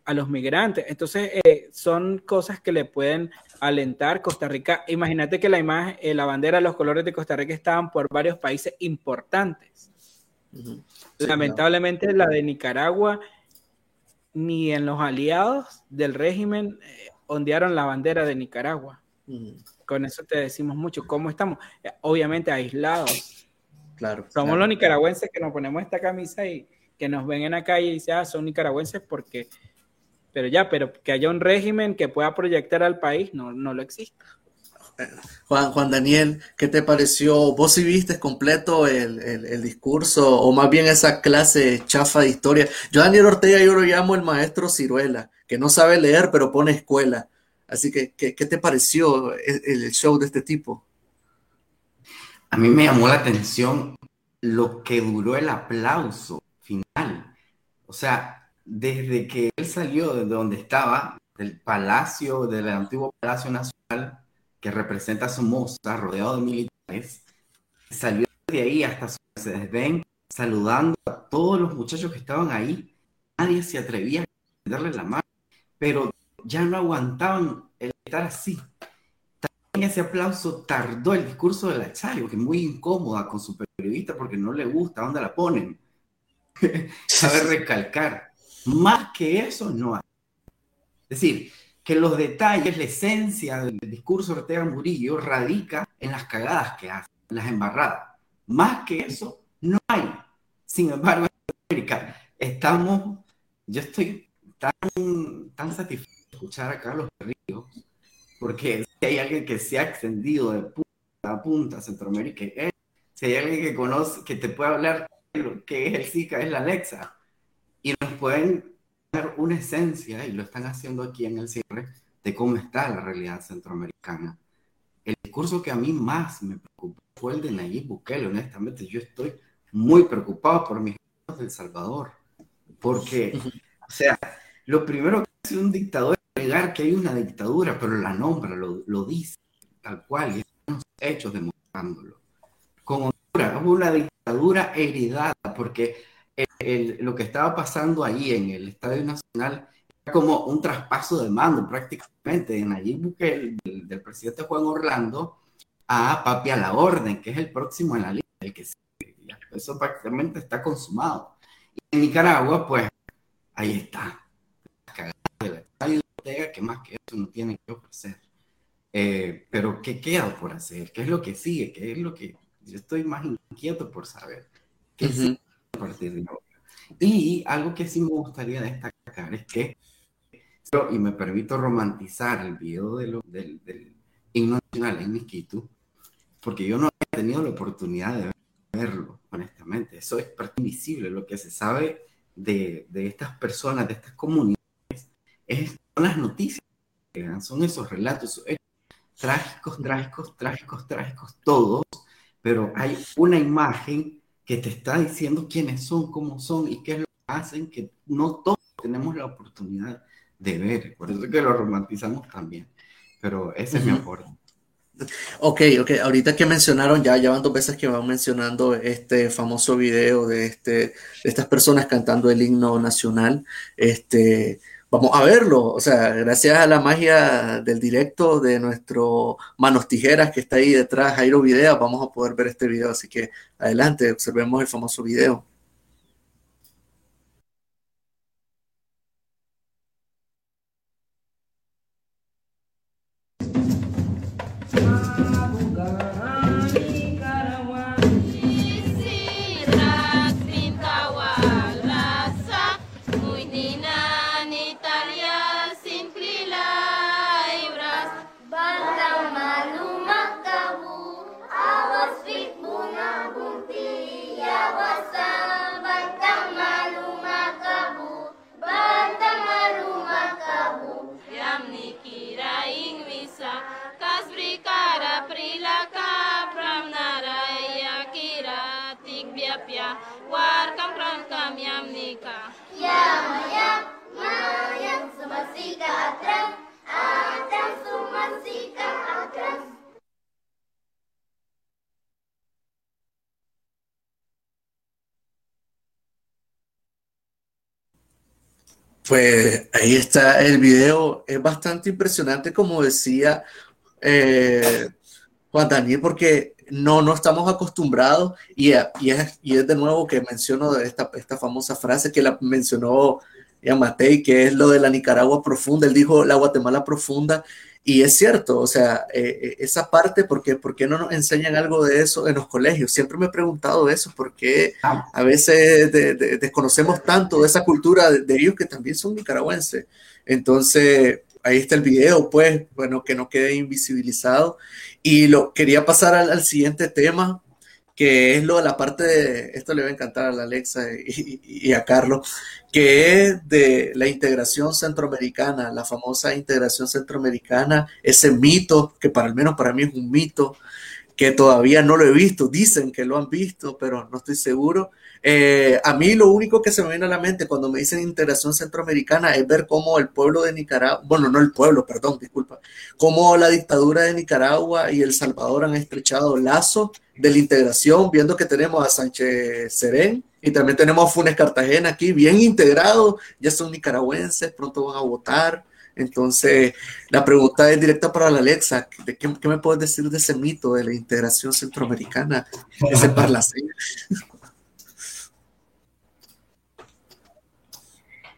a los migrantes. Entonces, eh, son cosas que le pueden alentar Costa Rica. Imagínate que la imagen, eh, la bandera, los colores de Costa Rica estaban por varios países importantes. Lamentablemente, la de Nicaragua, ni en los aliados del régimen eh, ondearon la bandera de Nicaragua. Con eso te decimos mucho. ¿Cómo estamos? obviamente aislados claro. Somos los nicaragüenses que nos ponemos esta camisa y que nos ven en la calle y dicen, ah, son nicaragüenses porque, pero ya, pero que haya un régimen que pueda proyectar al país, no, no lo existe. Juan, Juan Daniel, ¿qué te pareció? ¿Vos sí viste completo el, el, discurso o más bien esa clase chafa de historia? Yo Daniel Ortega yo lo llamo el maestro ciruela, que no sabe leer pero pone escuela. Así que, ¿qué, qué te pareció el, el, show de este tipo? A mí me llamó la atención lo que duró el aplauso final. O sea, desde que él salió de donde estaba, del palacio, del antiguo Palacio Nacional, que representa a Somoza, rodeado de militares, salió de ahí hasta su Mercedes saludando a todos los muchachos que estaban ahí. Nadie se atrevía a darle la mano, pero ya no aguantaban el estar así. También ese aplauso tardó el discurso de la Chayo, que es muy incómoda con su periodista porque no le gusta dónde la ponen. Sabe recalcar. Más que eso no hay. Es decir, que los detalles, la esencia del discurso de Ortega Murillo radica en las cagadas que hace, en las embarradas. Más que eso, no hay. Sin embargo, en América estamos, yo estoy tan, tan satisfecho de escuchar a Carlos Ríos, porque si hay alguien que se ha extendido de punta a punta a Centroamérica, si hay alguien que conoce, que te puede hablar de lo que es el SICA, es la Alexa, y nos pueden una esencia, y lo están haciendo aquí en el cierre, de cómo está la realidad centroamericana. El discurso que a mí más me preocupó fue el de Nayib Bukele. Honestamente, yo estoy muy preocupado por mis hermanos de El Salvador. Porque, o sea, lo primero que hace un dictador es negar que hay una dictadura, pero la nombra, lo, lo dice tal cual, y están hechos demostrándolo. Como una dictadura heredada, porque lo que estaba pasando ahí en el Estadio Nacional era como un traspaso de mando prácticamente en allí Bukele, del, del, presidente Juan Orlando a Papi a la Orden, que es el próximo en la lista, el que Eso prácticamente está consumado. Y en Nicaragua, pues, ahí está. que más que eso no tiene que ofrecer. Eh, pero, ¿qué queda por hacer? ¿Qué es lo que sigue? ¿Qué es lo que yo estoy más inquieto por saber? ¿Qué partir de ahora. Y algo que sí me gustaría destacar es que, y me permito romantizar el video de lo, del, del, himno nacional en Miskitu, porque yo no he tenido la oportunidad de verlo, honestamente. Eso es parte invisible, lo que se sabe de, de estas personas, de estas comunidades, es, son las noticias, son esos relatos trágicos, trágicos, trágicos, trágicos, todos, pero hay una imagen que te está diciendo quiénes son, cómo son y qué es lo que hacen, que no todos tenemos la oportunidad de ver. Por eso es que lo romantizamos también. Pero ese es mi aporte. Ok, ok, ahorita que mencionaron, ya, ya van dos veces que van mencionando este famoso video de, este, de estas personas cantando el himno nacional. Este, vamos a verlo. O sea, gracias a la magia del directo de nuestro Manos Tijeras que está ahí detrás, Jairo Video, vamos a poder ver este video. Así que adelante, observemos el famoso video. Pues ahí está el video, es bastante impresionante como decía eh, Juan Daniel, porque no, no estamos acostumbrados y, y, es, y es de nuevo que menciono esta, esta famosa frase que la mencionó Matei, que es lo de la Nicaragua profunda, él dijo la Guatemala profunda Y es cierto, o sea, eh, eh, esa parte, ¿por qué, ¿por qué no nos enseñan algo de eso en los colegios? Siempre me he preguntado eso, porque a veces desconocemos tanto de esa cultura de, ellos que también son nicaragüenses. Entonces, ahí está el video, pues, bueno, que no quede invisibilizado. Y lo quería pasar al siguiente tema, que es lo de la parte de, esto le va a encantar a la Alexa y, a Carlos, que es de la integración centroamericana, la famosa integración centroamericana, ese mito, que para al menos para mí es un mito, que todavía no lo he visto, dicen que lo han visto, pero no estoy seguro, eh, a mí lo único que se me viene a la mente cuando me dicen integración centroamericana es ver cómo el pueblo de Nicaragua, bueno, no el pueblo, perdón, disculpa, cómo la dictadura de Nicaragua y El Salvador han estrechado lazos de la integración, viendo que tenemos a Sánchez Serén y también tenemos a Funes Cartagena aquí, bien integrados, ya son nicaragüenses, pronto van a votar. Entonces, la pregunta es directa para la Alexa. ¿De qué, me puedes decir de ese mito de la integración centroamericana, ese parlacén?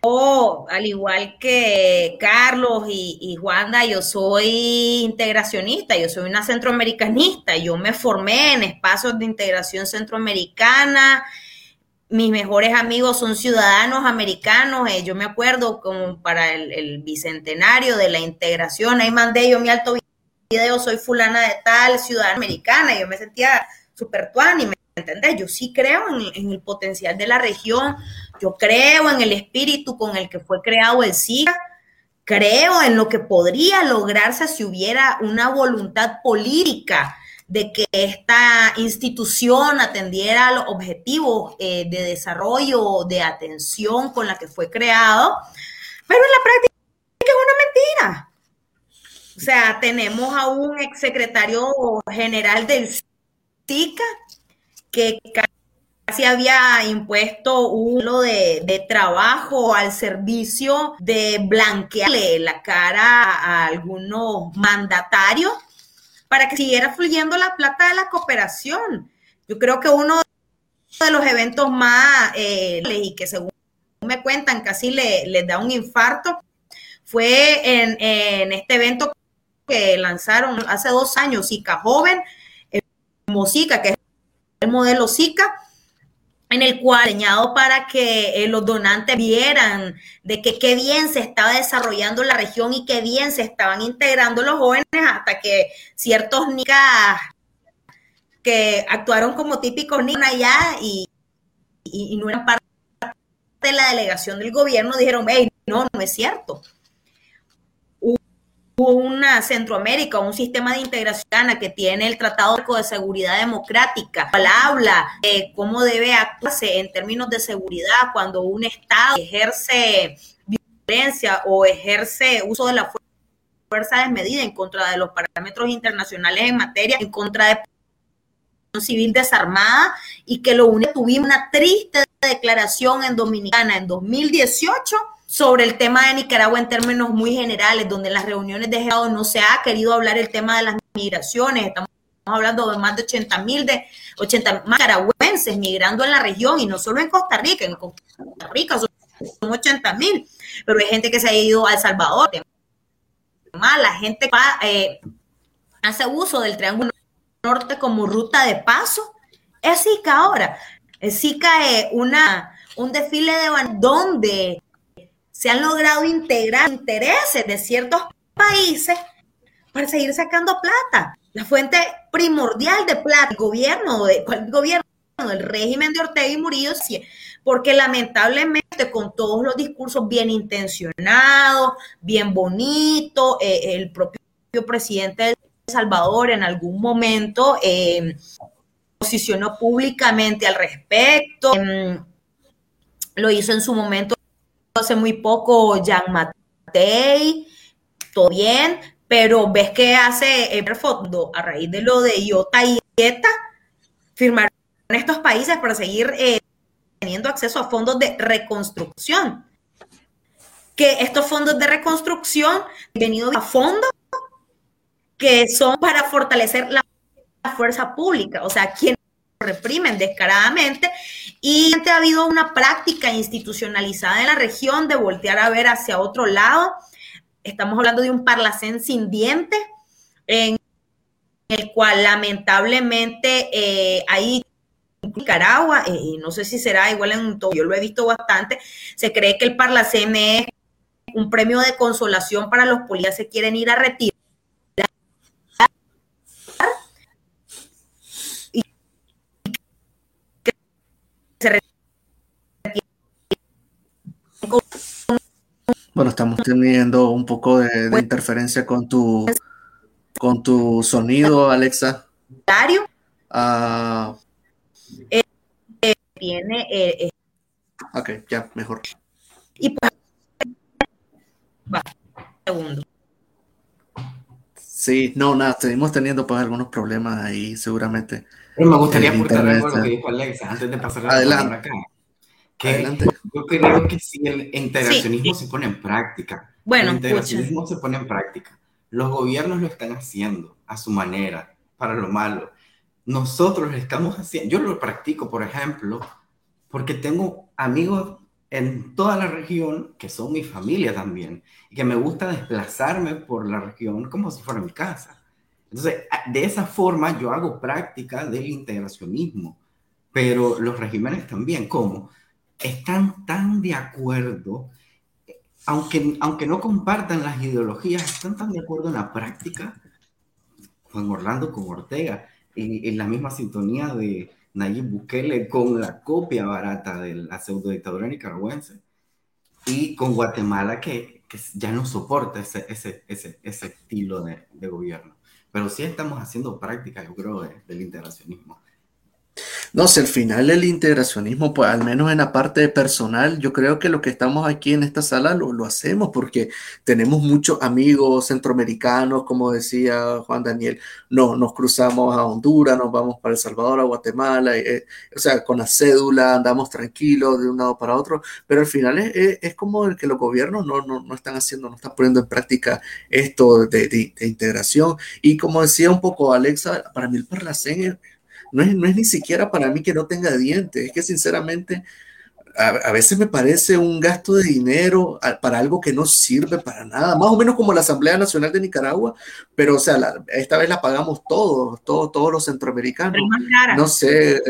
Al igual que Carlos y, Juanda, yo soy integracionista, yo soy una centroamericanista, yo me formé en espacios de integración centroamericana, mis mejores amigos son ciudadanos americanos, eh, yo me acuerdo como para el, bicentenario de la integración, ahí mandé yo mi alto video, soy fulana de tal, ciudadana americana, yo me sentía súper tuani, ¿me entendés? Yo sí creo en el potencial de la región, yo creo en el espíritu con el que fue creado el SIGA, creo en lo que podría lograrse si hubiera una voluntad política de que esta institución atendiera los objetivos eh, de desarrollo, de atención con la que fue creado, pero en la práctica es una mentira. O sea, tenemos a un exsecretario general del SICA que se había impuesto un de, de trabajo al servicio de blanquearle la cara a algunos mandatarios para que siguiera fluyendo la plata de la cooperación. Yo creo que uno de los eventos más, eh, y que según me cuentan casi le, les da un infarto, fue en, este evento que lanzaron hace dos años, Zika Joven, Mosica, que es el modelo Zika, en el cual diseñado para que eh, los donantes vieran de que qué bien se estaba desarrollando la región y qué bien se estaban integrando los jóvenes hasta que ciertos nicas que actuaron como típicos niños allá y, y, no eran parte de la delegación del gobierno dijeron, hey, no, no es cierto una Centroamérica, un sistema de integración que tiene el Tratado de Seguridad Democrática, habla de cómo debe actuarse en términos de seguridad cuando un Estado ejerce violencia o ejerce uso de la fuerza desmedida en contra de los parámetros internacionales en materia, en contra de civil desarmada y que lo único tuvimos una triste declaración en Dominicana en 2018 sobre el tema de Nicaragua en términos muy generales, donde en las reuniones de Estado no se ha querido hablar el tema de las migraciones. Estamos hablando de más de 80 mil de 80 nicaragüenses migrando en la región y no solo en Costa Rica, en Costa Rica son, 80 mil, pero hay gente que se ha ido a El Salvador, la gente eh, hace uso del Triángulo Norte como ruta de paso. Es SICA ahora. Es SICA es una, un desfile de donde se han logrado integrar intereses de ciertos países para seguir sacando plata. La fuente primordial de plata, el gobierno, el gobierno, el régimen de Ortega y Murillo, porque lamentablemente con todos los discursos bien intencionados, bien bonitos, eh, el propio presidente de El Salvador en algún momento eh, posicionó públicamente al respecto, em, lo hizo en su momento hace muy poco Jean Matei, todo bien, pero ves que hace el fondo a raíz de lo de IOTA y ETA, firmaron estos países para seguir eh, teniendo acceso a fondos de reconstrucción. Que estos fondos de reconstrucción han venido a fondos que son para fortalecer la fuerza pública, o sea, quien reprimen descaradamente y ha habido una práctica institucionalizada en la región de voltear a ver hacia otro lado estamos hablando de un parlacén sin dientes, en el cual lamentablemente eh, ahí Nicaragua, eh, no sé si será igual en todo, yo lo he visto bastante, se cree que el Parlacén es un premio de consolación para los policías se quieren ir a retirar. Bueno, estamos teniendo un poco de, interferencia con tu con tu sonido, Alexa. Uh, tiene. Eh, ok, ya, mejor. Y pues. Va, segundo. Sí, no, nada, seguimos teniendo pues algunos problemas ahí, seguramente. Pero me gustaría aportar algo a lo que dijo Alexa antes de pasar la palabra acá. Que yo creo que si el integracionismo se pone en práctica, bueno, el integracionismo se pone en práctica, los gobiernos lo están haciendo a su manera, para lo malo. Nosotros lo estamos haciendo, yo lo practico, por ejemplo, porque tengo amigos en toda la región que son mi familia también, y que me gusta desplazarme por la región como si fuera mi casa. Entonces, de esa forma yo hago práctica del integracionismo, pero los regímenes también, ¿cómo? Están tan de acuerdo, aunque, aunque no compartan las ideologías, están tan de acuerdo en la práctica, Juan Orlando con Ortega, en, en la misma sintonía de, Nayib Bukele con la copia barata de la pseudo dictadura nicaragüense y con Guatemala que, que ya no soporta ese, ese, ese, ese estilo de, de, gobierno. Pero sí estamos haciendo práctica, yo creo, del integracionismo. No, si al final el integracionismo, pues al menos en la parte personal, yo creo que lo que estamos aquí en esta sala lo, lo hacemos porque tenemos muchos amigos centroamericanos, como decía Juan Daniel, no, nos cruzamos a Honduras, nos vamos para El Salvador, a Guatemala, eh, o sea, con la cédula andamos tranquilos de un lado para otro, pero al final es, es, como el que los gobiernos no, no, no, están haciendo, no están poniendo en práctica esto de, de, de integración. Y como decía un poco Alexa, para mí el Parlacén es no es, no es ni siquiera para mí que no tenga dientes, es que sinceramente a, a, veces me parece un gasto de dinero para algo que no sirve para nada, más o menos como la Asamblea Nacional de Nicaragua, pero o sea, la, esta vez la pagamos todos, todos, todos los centroamericanos. No sé, eh,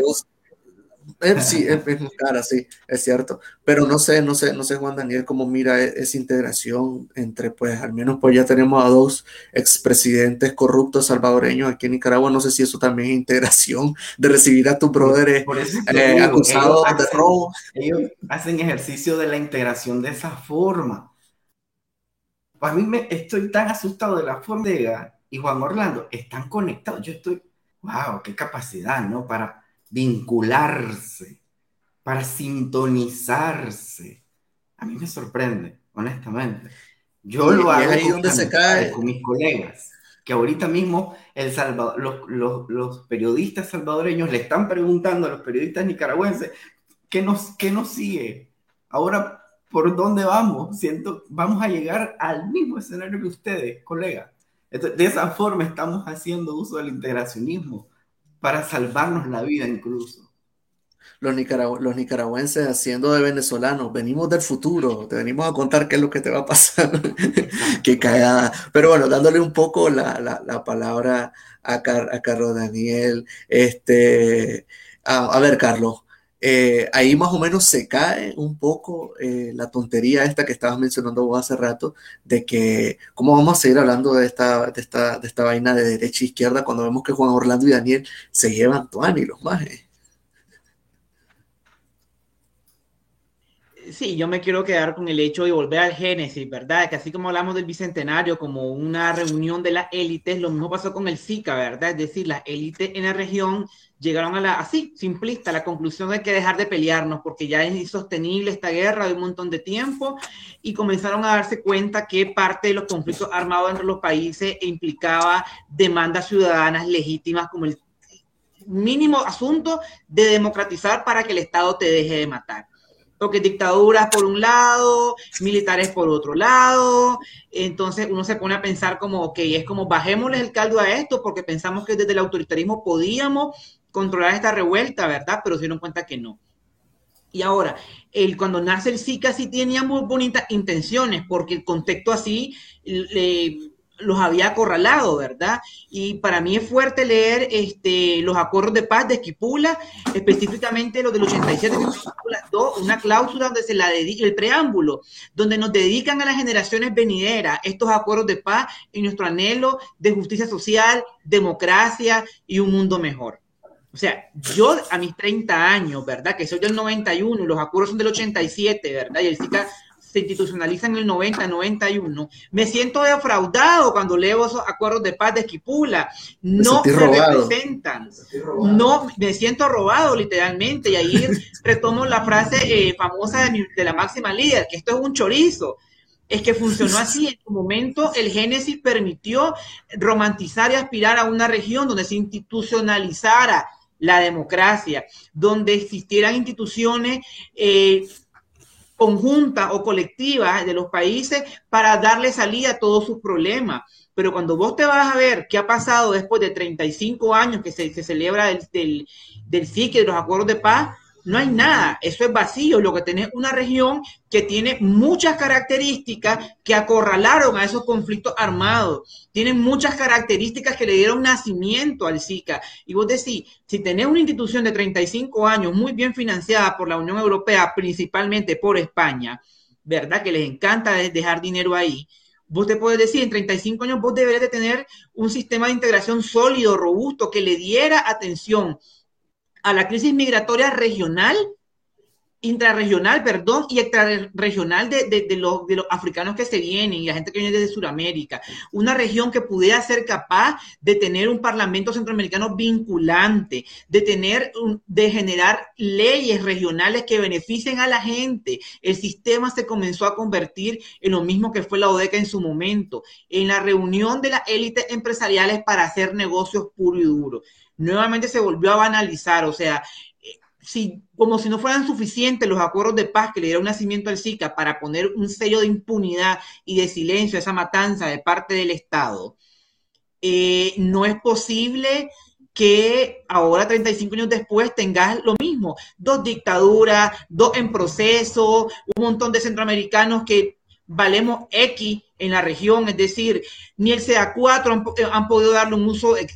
sí, es, es, muy cara, sí, es cierto. Pero no sé, no sé, no sé, Juan Daniel, cómo mira e, esa integración entre, pues, al menos pues ya tenemos a dos expresidentes corruptos salvadoreños aquí en Nicaragua. No sé si eso también es integración de recibir a tus brothers eh, acusados de robo. Ellos hacen ejercicio de la integración de esa forma. A mí me estoy tan asustado de la forma de y Juan Orlando están conectados. Yo estoy, wow, qué capacidad, ¿no? Para vincularse, para sintonizarse. A mí me sorprende, honestamente. Yo lo hago ahí donde se cae. con mis colegas, que ahorita mismo el Salvador, los, los, los, periodistas salvadoreños le están preguntando a los periodistas nicaragüenses, ¿qué nos, qué nos sigue? Ahora, ¿por dónde vamos? Siento, vamos a llegar al mismo escenario que ustedes, colegas. de esa forma estamos haciendo uso del integracionismo para salvarnos la vida incluso. Los, nicaragü los, nicaragüenses haciendo de venezolanos, venimos del futuro, te venimos a contar qué es lo que te va a pasar, qué cagada. Pero bueno, dándole un poco la, la, la palabra a, Car a, Carlos Daniel, este, a, a ver, Carlos, eh, ahí más o menos se cae un poco eh, la tontería esta que estabas mencionando vos hace rato, de que cómo vamos a seguir hablando de esta, de esta, de esta vaina de derecha e izquierda cuando vemos que Juan Orlando y Daniel se llevan Tuan y los majes. Sí, yo me quiero quedar con el hecho de volver al Génesis, ¿verdad? Que así como hablamos del Bicentenario como una reunión de las élites, lo mismo pasó con el SICA, ¿verdad? Es decir, las élites en la región llegaron a la, así, simplista, la conclusión de que dejar de pelearnos porque ya es insostenible esta guerra de un montón de tiempo y comenzaron a darse cuenta que parte de los conflictos armados entre los países implicaba demandas ciudadanas legítimas como el mínimo asunto de democratizar para que el Estado te deje de matar. Porque dictaduras por un lado, militares por otro lado, entonces uno se pone a pensar como, ok, es como bajémosle el caldo a esto porque pensamos que desde el autoritarismo podíamos controlar esta revuelta, ¿verdad? Pero se dieron cuenta que no. Y ahora, el, cuando nace el Zika sí tenía muy bonitas intenciones, porque el contexto así los había acorralado, ¿verdad? Y para mí es fuerte leer este, los acuerdos de paz de Esquipula, específicamente los del 87, que son una cláusula donde se la dedica, el preámbulo, donde nos dedican a las generaciones venideras estos acuerdos de paz y nuestro anhelo de justicia social, democracia y un mundo mejor. O sea, yo a mis 30 años, ¿verdad? Que soy del 91 y los acuerdos son del 87, ¿verdad? Y el SICA se institucionaliza en el 90, 91. Me siento defraudado cuando leo esos acuerdos de paz de Esquipula. No me representan. No, me siento robado literalmente. Y ahí retomo la frase eh, famosa de, de la máxima líder, que esto es un chorizo es que funcionó así. En su momento, el Génesis permitió romantizar y aspirar a una región donde se institucionalizara la democracia, donde existieran instituciones eh, conjuntas o colectivas de los países para darle salida a todos sus problemas. Pero cuando vos te vas a ver qué ha pasado después de 35 años que se, celebra del, del, del de los acuerdos de paz, no hay nada, eso es vacío, lo que tenés una región que tiene muchas características que acorralaron a esos conflictos armados, tienen muchas características que le dieron nacimiento al SICA. Y vos decís, si tenés una institución de 35 años muy bien financiada por la Unión Europea, principalmente por España, ¿verdad? Que les encanta dejar dinero ahí. Vos te puedes decir, en 35 años vos deberías de tener un sistema de integración sólido, robusto, que le diera atención a la crisis migratoria regional, intrarregional, perdón, y extrarregional de, de, los, de los africanos que se vienen y la gente que viene desde Sudamérica. Una región que pudiera ser capaz de tener un parlamento centroamericano vinculante, de tener, de generar leyes regionales que beneficien a la gente. El sistema se comenzó a convertir en lo mismo que fue la ODECA en su momento, en la reunión de las élites empresariales para hacer negocios puro y duro nuevamente se volvió a banalizar, o sea, si, como si no fueran suficientes los acuerdos de paz que le dieron nacimiento al SICA para poner un sello de impunidad y de silencio a esa matanza de parte del Estado, eh, no es posible que ahora, 35 años después, tengas lo mismo. Dos dictaduras, dos en proceso, un montón de centroamericanos que valemos X en la región, es decir, ni el CA4 eh, han, podido darle un uso eh,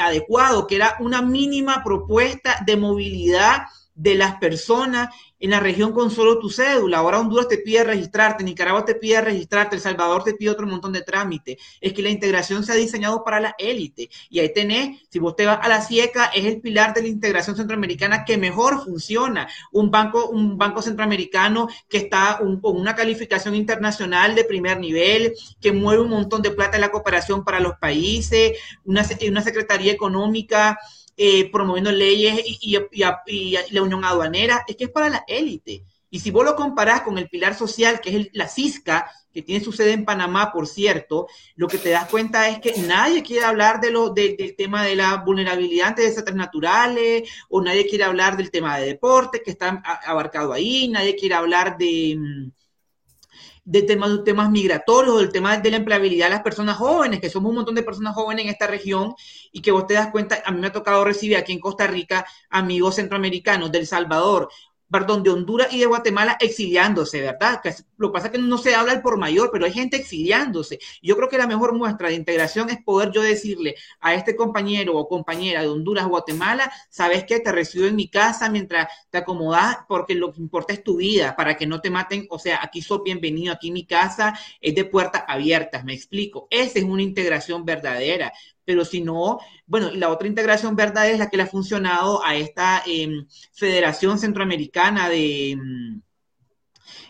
adecuado, que era una mínima propuesta de movilidad de las personas en la región con solo tu cédula. Ahora Honduras te pide registrarte, Nicaragua te pide registrarte, El Salvador te pide otro montón de trámites. Es que la integración se ha diseñado para la élite. Y ahí tenés, si vos te vas a la CIECA, es el pilar de la integración centroamericana que mejor funciona. Un banco, un banco centroamericano que está con una calificación internacional de primer nivel, que mueve un montón de plata en la cooperación para los países, una, una secretaría económica eh, promoviendo leyes y, la unión aduanera, es que es para la élite. Y si vos lo comparás con el pilar social, que es la CISCA, que tiene su sede en Panamá, por cierto, lo que te das cuenta es que nadie quiere hablar de lo, del tema de la vulnerabilidad ante desastres naturales, o nadie quiere hablar del tema de deporte, que está abarcado ahí, nadie quiere hablar de, mm, de temas, temas migratorios, del tema de la empleabilidad de las personas jóvenes, que somos un montón de personas jóvenes en esta región y que vos te das cuenta, a mí me ha tocado recibir aquí en Costa Rica amigos centroamericanos del Salvador perdón, de Honduras y de Guatemala exiliándose, ¿verdad? lo que pasa es que no se habla el por mayor, pero hay gente exiliándose. Yo creo que la mejor muestra de integración es poder yo decirle a este compañero o compañera de Honduras Guatemala, sabes que te recibo en mi casa mientras te acomodas porque lo que importa es tu vida, para que no te maten, o sea, aquí soy bienvenido, aquí mi casa es de puertas abiertas, me explico. Esa es una integración verdadera pero si no, bueno, la otra integración verdadera es la que le ha funcionado a esta em, Federación Centroamericana de... Em,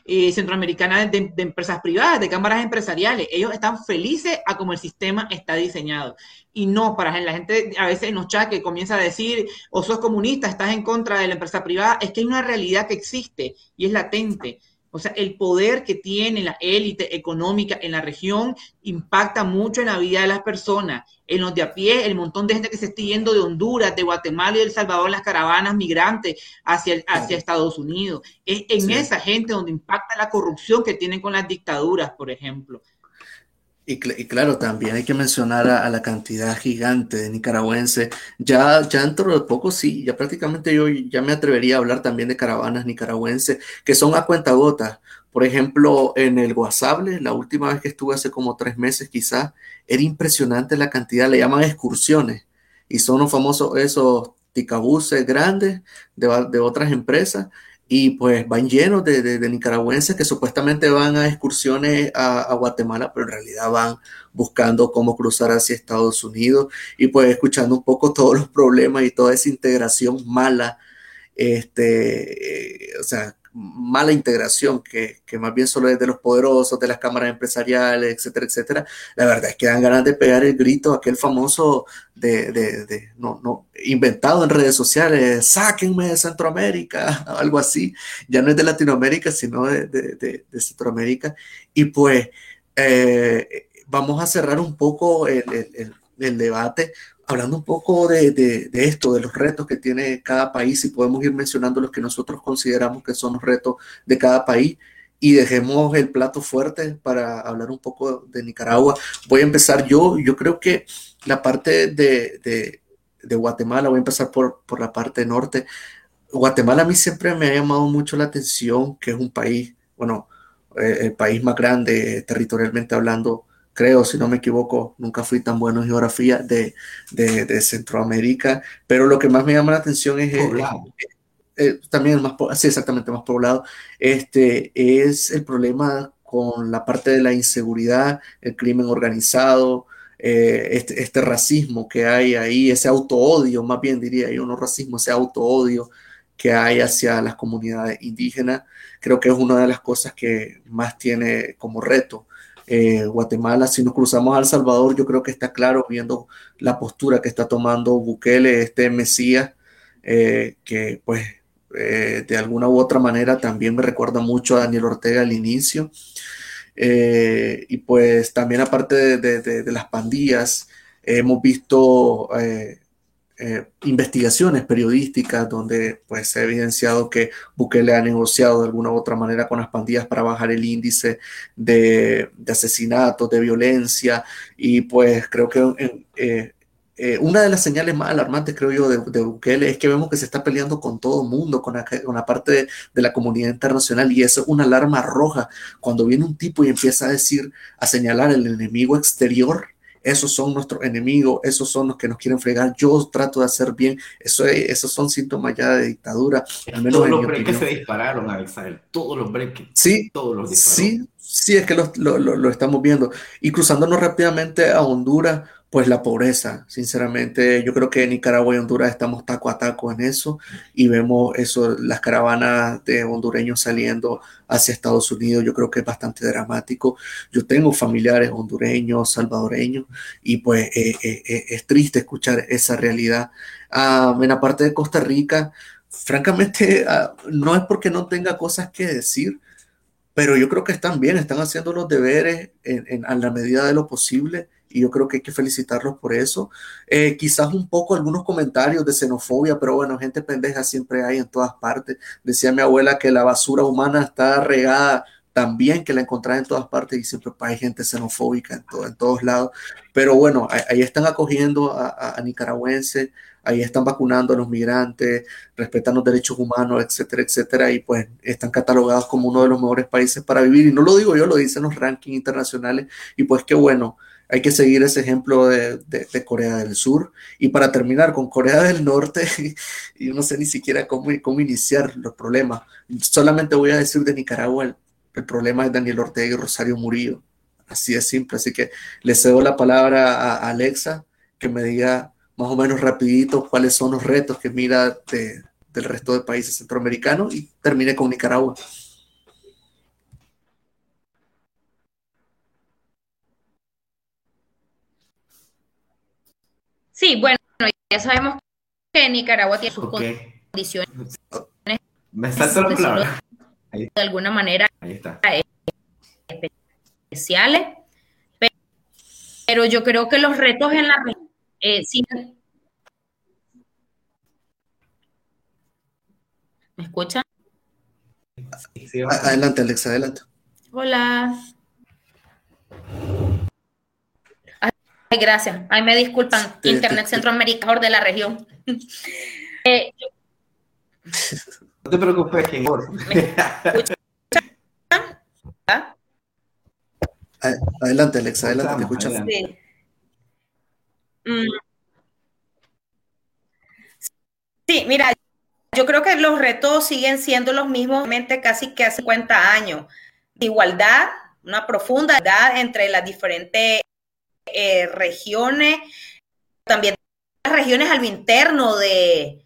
eh, centroamericana de, empresas privadas, de cámaras empresariales. Ellos están felices a cómo el sistema está diseñado. Y no, para la gente a veces en los que comienza a decir, o sos comunista, estás en contra de la empresa privada, es que hay una realidad que existe y es latente. O sea, el poder que tiene la élite económica en la región impacta mucho en la vida de las personas, en los de a pie, el montón de gente que se está yendo de Honduras, de Guatemala y de El Salvador, las caravanas migrantes hacia, hacia Estados Unidos. Es en esa gente donde impacta la corrupción que tienen con las dictaduras, por ejemplo. Y, claro, también hay que mencionar a, la cantidad gigante de nicaragüenses. Ya, ya dentro de poco, sí, ya prácticamente yo ya me atrevería a hablar también de caravanas nicaragüenses que son a cuenta gotas. Por ejemplo, en el Guasable, la última vez que estuve hace como tres meses quizás, era impresionante la cantidad, le llaman excursiones. Y son los famosos esos ticabuses grandes de, de otras empresas y pues van llenos de, nicaragüenses que supuestamente van a excursiones a, Guatemala, pero en realidad van buscando cómo cruzar hacia Estados Unidos y pues escuchando un poco todos los problemas y toda esa integración mala, este, o sea, mala integración que, más bien solo es de los poderosos, de las cámaras empresariales, etcétera, etcétera, la verdad es que dan ganas de pegar el grito, aquel famoso de, de, no, no, inventado en redes sociales, sáquenme de Centroamérica, algo así, ya no es de Latinoamérica, sino de, Centroamérica. Y pues eh, vamos a cerrar un poco el, el debate hablando un poco de, esto, de los retos que tiene cada país, y podemos ir mencionando los que nosotros consideramos que son los retos de cada país, y dejemos el plato fuerte para hablar un poco de Nicaragua. Voy a empezar yo, yo creo que la parte de, Guatemala, voy a empezar por, por la parte norte. Guatemala a mí siempre me ha llamado mucho la atención, que es un país, bueno, eh, el país más grande territorialmente hablando creo, si no me equivoco, nunca fui tan bueno en geografía de, de, Centroamérica, pero lo que más me llama la atención es... Eh, eh, también el más, sí, exactamente, más poblado, este, es el problema con la parte de la inseguridad, el crimen organizado, eh, este, este, racismo que hay ahí, ese auto-odio, más bien diría yo, no racismo, ese auto-odio que hay hacia las comunidades indígenas, creo que es una de las cosas que más tiene como reto eh, Guatemala. Si nos cruzamos al Salvador, yo creo que está claro viendo la postura que está tomando Bukele, este Mesías, eh, que pues eh, de alguna u otra manera también me recuerda mucho a Daniel Ortega al inicio. y pues también aparte de las pandillas, hemos visto investigaciones periodísticas donde pues se ha evidenciado que Bukele ha negociado de alguna u otra manera con las pandillas para bajar el índice de, asesinatos, de violencia y pues creo que eh, eh, una de las señales más alarmantes, creo yo, de, Bukele es que vemos que se está peleando con todo el mundo, con la, parte de, de, la comunidad internacional, y eso es una alarma roja. Cuando viene un tipo y empieza a decir, a señalar el enemigo exterior, esos son nuestros enemigos, esos son los que nos quieren fregar, yo trato de hacer bien, eso esos son síntomas ya de dictadura. Al menos todos los breaks se dispararon, Alexander, todos los breaks. Sí, todos los sí, sí, es que lo, lo, lo, estamos viendo. Y cruzándonos rápidamente a Honduras, pues la pobreza. Sinceramente, yo creo que en Nicaragua y Honduras estamos taco a taco en eso y vemos eso, las caravanas de hondureños saliendo hacia Estados Unidos. Yo creo que es bastante dramático. Yo tengo familiares hondureños, salvadoreños y pues eh, eh, eh, es triste escuchar esa realidad. Ah, en la parte de Costa Rica, francamente, ah, no es porque no tenga cosas que decir, pero yo creo que están bien, están haciendo los deberes en, a la medida de lo posible y yo creo que hay que felicitarlos por eso. Eh, quizás un poco algunos comentarios de xenofobia, pero bueno, gente pendeja siempre hay en todas partes. Decía mi abuela que la basura humana está regada también, que la encontrás en todas partes y siempre hay gente xenofóbica en, todo, en todos lados. Pero bueno, ahí, están acogiendo a, a, nicaragüenses, ahí están vacunando a los migrantes, respetan los derechos humanos, etcétera, etcétera, y pues están catalogados como uno de los mejores países para vivir. Y no lo digo yo, lo dicen los rankings internacionales, y pues qué bueno hay que seguir ese ejemplo de, Corea del Sur. Y para terminar con Corea del Norte, y no sé ni siquiera cómo, cómo iniciar los problemas, solamente voy a decir de Nicaragua, el, problema es Daniel Ortega y Rosario Murillo. Así de simple. Así que le cedo la palabra a Alexa, que me diga más o menos rapidito cuáles son los retos que mira del resto de países centroamericanos y termine con Nicaragua. Sí, bueno, ya sabemos que Nicaragua tiene sus condiciones. Me salta la palabra. De alguna manera especiales, pero yo creo que los retos en la eh, ¿Me escuchan? Adelante, Alexa, adelante. Hola. Gracias. Ay, me disculpan. Internet Centroamérica de la región. Eh, no te preocupes, que Adelante, Alexa, adelante, te escuchamos. Mm. Sí. mira, yo creo que los retos siguen siendo los mismos, casi que hace 50 años. Igualdad, una profunda igualdad entre las diferentes eh, regiones, también las regiones al interno de,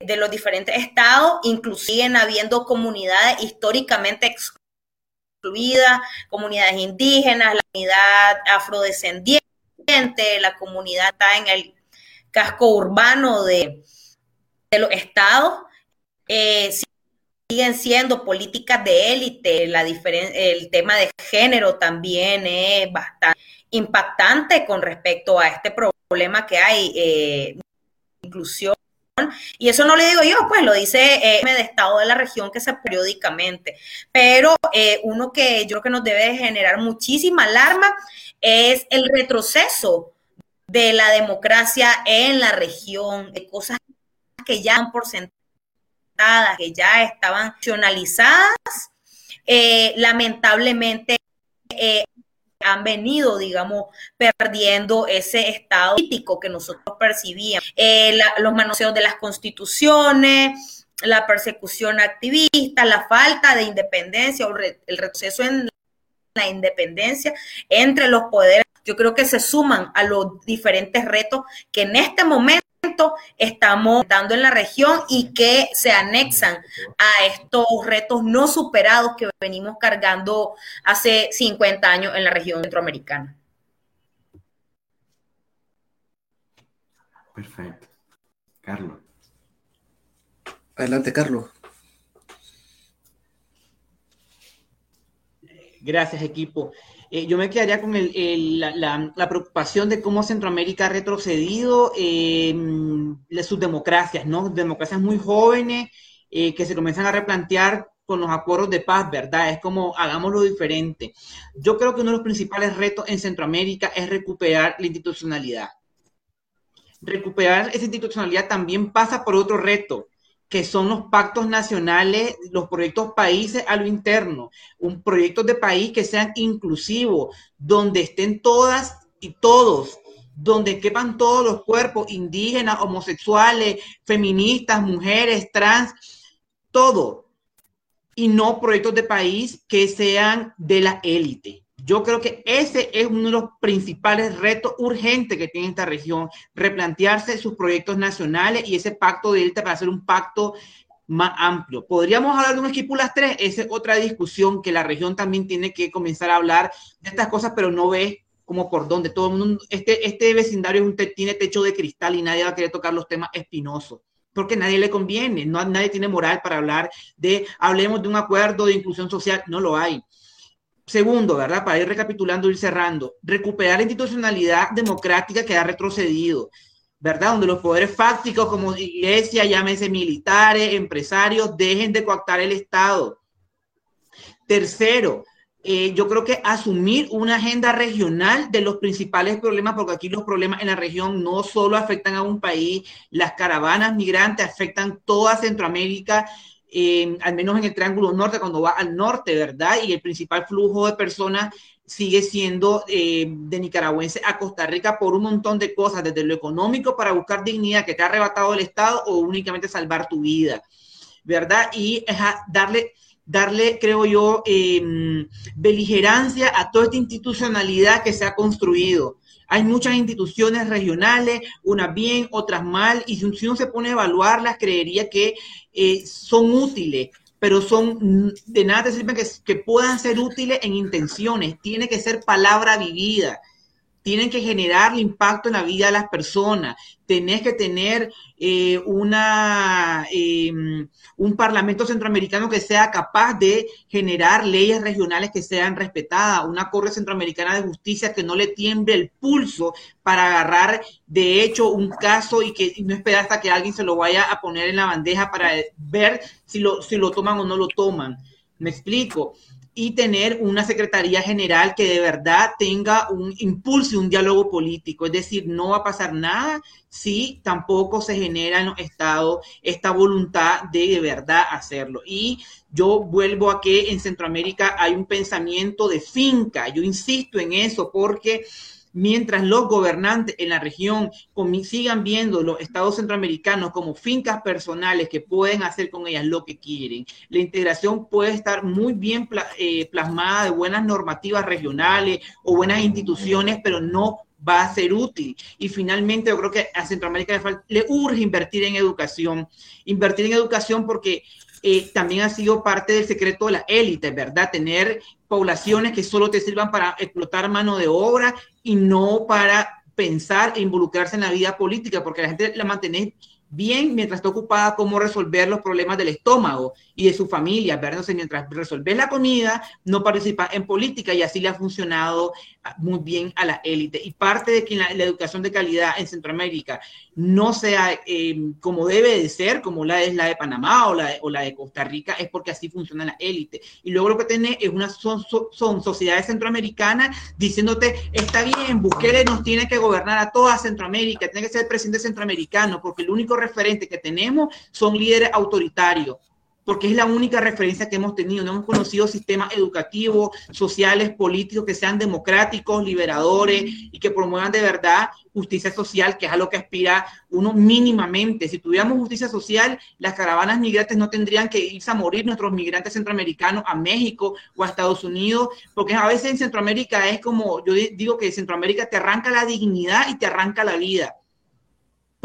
de los diferentes estados, inclusive habiendo comunidades históricamente excluidas, comunidades indígenas, la comunidad afrodescendiente, la comunidad está en el casco urbano de, de los estados. Eh, siguen siendo políticas de élite, la el tema de género también es bastante impactante con respecto a este problema que hay, eh, inclusión y eso no lo digo yo, pues lo dice eh, de Estado de la región que se periódicamente. Pero eh, uno que yo creo que nos debe generar muchísima alarma es el retroceso de la democracia en la región, de cosas que ya han por sentadas, que ya estaban nacionalizadas. Eh, lamentablemente eh, han venido, digamos, perdiendo ese estado político que nosotros percibíamos. Eh, los manoseos de las constituciones, la persecución activista, la falta de independencia o el retroceso en la independencia entre los poderes, yo creo que se suman a los diferentes retos que en este momento estamos dando en la región y que se anexan a estos retos no superados que venimos cargando hace 50 años en la región centroamericana. Perfecto. Carlos. Adelante, Carlos. Gracias, equipo. Eh, yo me quedaría con la, preocupación de cómo Centroamérica ha retrocedido en sus democracias, ¿no? Democracias muy jóvenes eh, que se comienzan a replantear con los acuerdos de paz, ¿verdad? Es como hagámoslo diferente. Yo creo que uno de los principales retos en Centroamérica es recuperar la institucionalidad. Recuperar esa institucionalidad también pasa por otro reto, que son los pactos nacionales, los proyectos países a lo interno, un proyecto de país que sean inclusivos, donde estén todas y todos, donde quepan todos los cuerpos, indígenas, homosexuales, feministas, mujeres, trans, todo. Y no proyectos de país que sean de la élite. Yo creo que ese es uno de los principales retos urgentes que tiene esta región, replantearse sus proyectos nacionales y ese pacto de élite para hacer un pacto más amplio. ¿Podríamos hablar de un equipo las tres? Esa es otra discusión que la región también tiene que comenzar a hablar de estas cosas, pero no ve como por dónde. Todo el mundo, este, este vecindario es un tiene techo de cristal y nadie va a querer tocar los temas espinosos porque nadie le conviene, no, nadie tiene moral para hablar de, hablemos de un acuerdo de inclusión social, no lo hay. Segundo, ¿verdad? Para ir recapitulando, ir cerrando, recuperar la institucionalidad democrática que ha retrocedido, ¿verdad? Donde los poderes fácticos como iglesia, llámese militares, empresarios, dejen de coactar el Estado. Tercero, eh, yo creo que asumir una agenda regional de los principales problemas, porque aquí los problemas en la región no solo afectan a un país, las caravanas migrantes afectan toda Centroamérica al menos en el Triángulo Norte, cuando va al norte, ¿verdad? Y el principal flujo de personas sigue siendo eh, de nicaragüense a Costa Rica por un montón de cosas, desde lo económico para buscar dignidad que te ha arrebatado el Estado o únicamente salvar tu vida, ¿verdad? Y darle, darle, creo yo, em, beligerancia a toda esta institucionalidad que se ha construido. Hay muchas instituciones regionales, unas bien, otras mal, y si uno se pone a evaluarlas, creería que eh, son útiles, pero son de nada te sirven que, que puedan ser útiles en intenciones. Tiene que ser palabra vivida tienen que generar impacto en la vida de las personas. Tenés que tener eh, una, em, un parlamento centroamericano que sea capaz de generar leyes regionales que sean respetadas, una Corte Centroamericana de Justicia que no le tiemble el pulso para agarrar de hecho un caso y que no esperar hasta que alguien se lo vaya a poner en la bandeja para ver si lo, si lo toman o no lo toman. Me explico y tener una Secretaría General que de verdad tenga un impulso y un diálogo político. Es decir, no va a pasar nada si tampoco se genera en los estados esta voluntad de de verdad hacerlo. Y yo vuelvo a que en Centroamérica hay un pensamiento de finca. Yo insisto en eso porque mientras los gobernantes en la región sigan viendo los estados centroamericanos como fincas personales que pueden hacer con ellas lo que quieren. La integración puede estar muy bien eh, plasmada de buenas normativas regionales o buenas instituciones, pero no va a ser útil. Y finalmente yo creo que a Centroamérica le, urge invertir en educación, invertir en educación porque eh, también ha sido parte del secreto de la élite, ¿verdad? Tener poblaciones que solo te sirvan para explotar mano de obra y no para pensar e involucrarse en la vida política, porque la gente la mantiene bien mientras está ocupada cómo resolver los problemas del estómago y de su familia, ¿verdad? Mientras resolver la comida, no participa en política y así le ha funcionado ah, muy bien a la élite. Y parte de que la, educación de calidad en Centroamérica no sea em, como debe de ser, como la es la de Panamá o la de, o la de Costa Rica, es porque así funciona la élite. Y luego lo que tiene es una, son, son sociedades centroamericanas diciéndote, está bien, Bukele nos tiene que gobernar a toda Centroamérica, tiene que ser presidente centroamericano, porque el único referente que tenemos son líderes autoritarios porque es la única referencia que hemos tenido. No hemos conocido sistemas educativos, sociales, políticos que sean democráticos, liberadores y que promuevan de verdad justicia social, que es a lo que aspira uno mínimamente. Si tuviéramos justicia social, las caravanas migrantes no tendrían que irse a morir nuestros migrantes centroamericanos a México o a Estados Unidos, porque a veces en Centroamérica es como, yo digo que Centroamérica te arranca la dignidad y te arranca la vida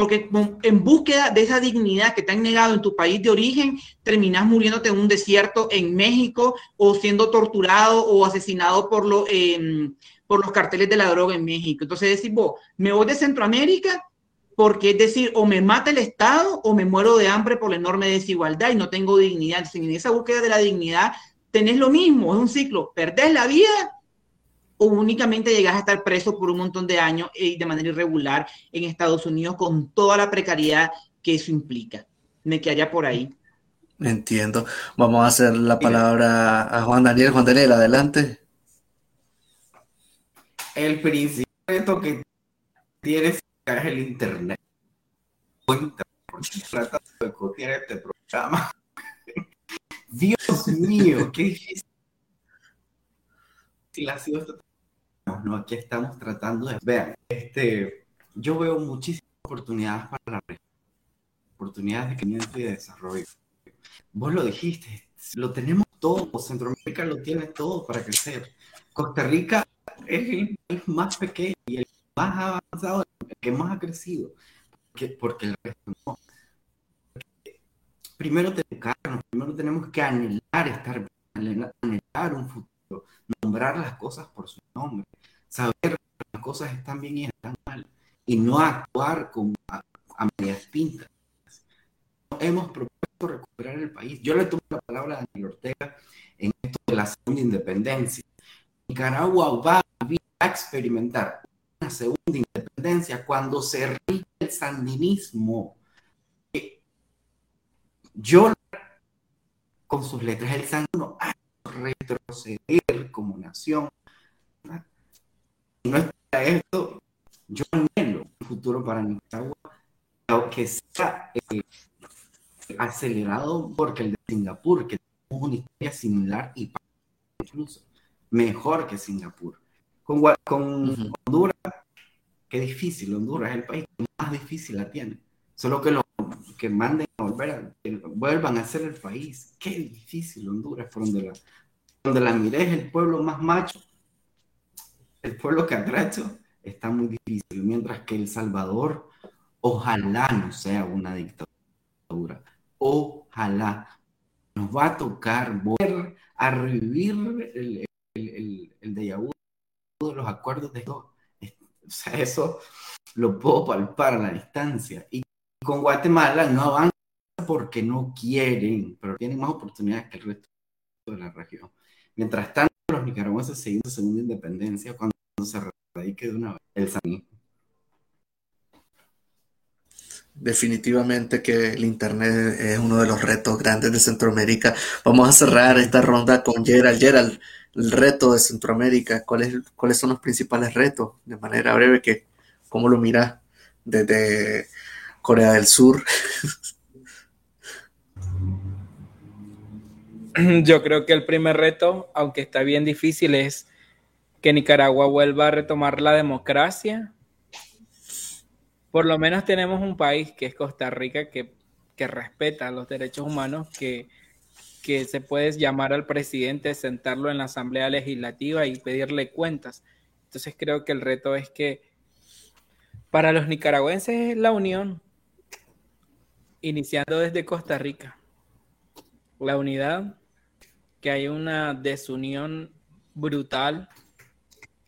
porque en búsqueda de esa dignidad que te han negado en tu país de origen, terminas muriéndote en un desierto en México o siendo torturado o asesinado por, lo, em, por los carteles de la droga en México. Entonces decir, vos, me voy de Centroamérica porque es decir, o me mata el Estado o me muero de hambre por la enorme desigualdad y no tengo dignidad. Entonces, en esa búsqueda de la dignidad tenés lo mismo, es un ciclo, perdés la vida o únicamente llegas a estar preso por un montón de años y de manera irregular en Estados Unidos con toda la precariedad que eso implica. Me quedaría por ahí. Entiendo. Vamos a hacer la palabra a Juan Daniel. Juan Daniel, adelante. El principio que tienes es el internet. Cuenta, de copiar este programa. Dios mío, qué difícil ha sido este ¿no? Aquí estamos tratando de... Vean, este, yo veo muchísimas oportunidades para la región, oportunidades de crecimiento y de desarrollo. Vos lo dijiste, lo tenemos todo, Centroamérica lo tiene todo para crecer. Costa Rica es el país más pequeño y el más avanzado, el que más ha crecido, porque, porque el resto no. Primero, primero tenemos que anhelar estar anhelar un futuro, nombrar las cosas por su nombre, saber que las cosas están bien y están mal, y no actuar con, a, medias pintas. Hemos propuesto recuperar el país. Yo le tomo la palabra a Daniel Ortega en esto de la segunda independencia. Nicaragua va a experimentar una segunda independencia cuando se ríe el sandinismo. Yo, con sus letras, el sandino ha retroceder como nación no está esto, yo anhelo un futuro para Nicaragua, aunque sea eh, acelerado porque el de Singapur, que tenemos una historia similar y incluso mejor que Singapur. Con, con Honduras, qué difícil, Honduras es el país que más difícil la tiene. Solo que lo que manden a volver que vuelvan a ser el país. Qué difícil Honduras, por donde la, donde la miré es el pueblo más macho el pueblo catracho está muy difícil, mientras que El Salvador ojalá no sea una dictadura. Ojalá nos va a tocar volver a revivir el, el, el, de los acuerdos de todo. O sea, eso lo puedo palpar a la distancia. Y con Guatemala no avanza porque no quieren, pero tienen más oportunidades que el resto de la región. Mientras tanto, los nicaragüenses seguimos su segunda independencia cuando se radique de una vez el sanismo. definitivamente que el Internet es uno de los retos grandes de Centroamérica. Vamos a cerrar esta ronda con Gerald. Gerald, el reto de Centroamérica, ¿cuáles, cuáles son los principales retos? De manera breve, que, ¿cómo lo miras desde Corea del Sur? Yo creo que el primer reto, aunque está bien difícil, es que Nicaragua vuelva a retomar la democracia. Por lo menos tenemos un país que es Costa Rica que, que respeta los derechos humanos, que, que se puede llamar al presidente, sentarlo en la Asamblea Legislativa y pedirle cuentas. Entonces creo que el reto es que para los nicaragüenses es la unión, iniciando desde Costa Rica. La unidad, que hay una desunión brutal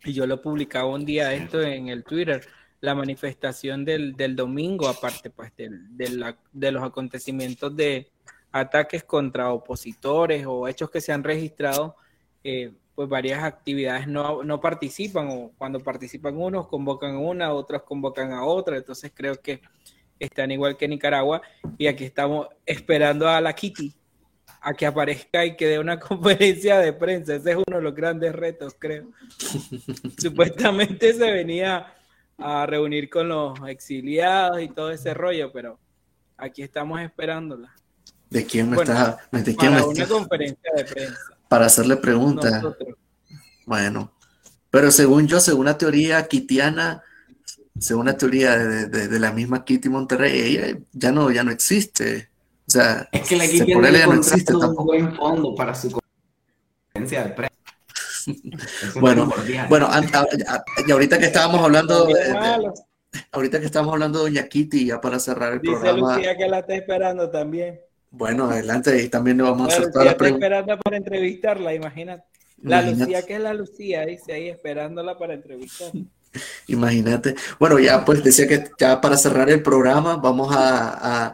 y yo lo publicaba un día esto en el Twitter, la manifestación del, domingo, aparte pues de los acontecimientos de ataques contra opositores o hechos que se han registrado, eh, pues varias actividades no, no, participan o cuando participan unos convocan a una, otros convocan a otra, entonces creo que están igual que Nicaragua y aquí estamos esperando a la Kitty a que aparezca y que dé una conferencia de prensa. Ese es uno de los grandes retos, creo. Supuestamente se venía a reunir con los exiliados y todo ese rollo, pero aquí estamos esperándola. ¿De quién me está? ¿De quién para una conferencia de prensa. Para hacerle preguntas. Bueno, pero según yo, según la teoría kitiana, según la teoría de, de, la misma Kitty Monterrey, ella ya no, ya no existe. O sea, es que la Kitty no existe un buen fondo para su conferencia de prensa. bueno, bueno, y ahorita que estábamos hablando de, ahorita que estábamos hablando de Doña Kitty, ya para cerrar el Dice programa. Lucía que la está esperando también. Bueno, adelante, y también le vamos a hacer todas las preguntas. esperando para entrevistarla, imagínate. La Lucía, que es la Lucía, dice ahí esperándola para entrevistarla. Imagínate. Bueno, ya pues decía que ya para cerrar el programa vamos a,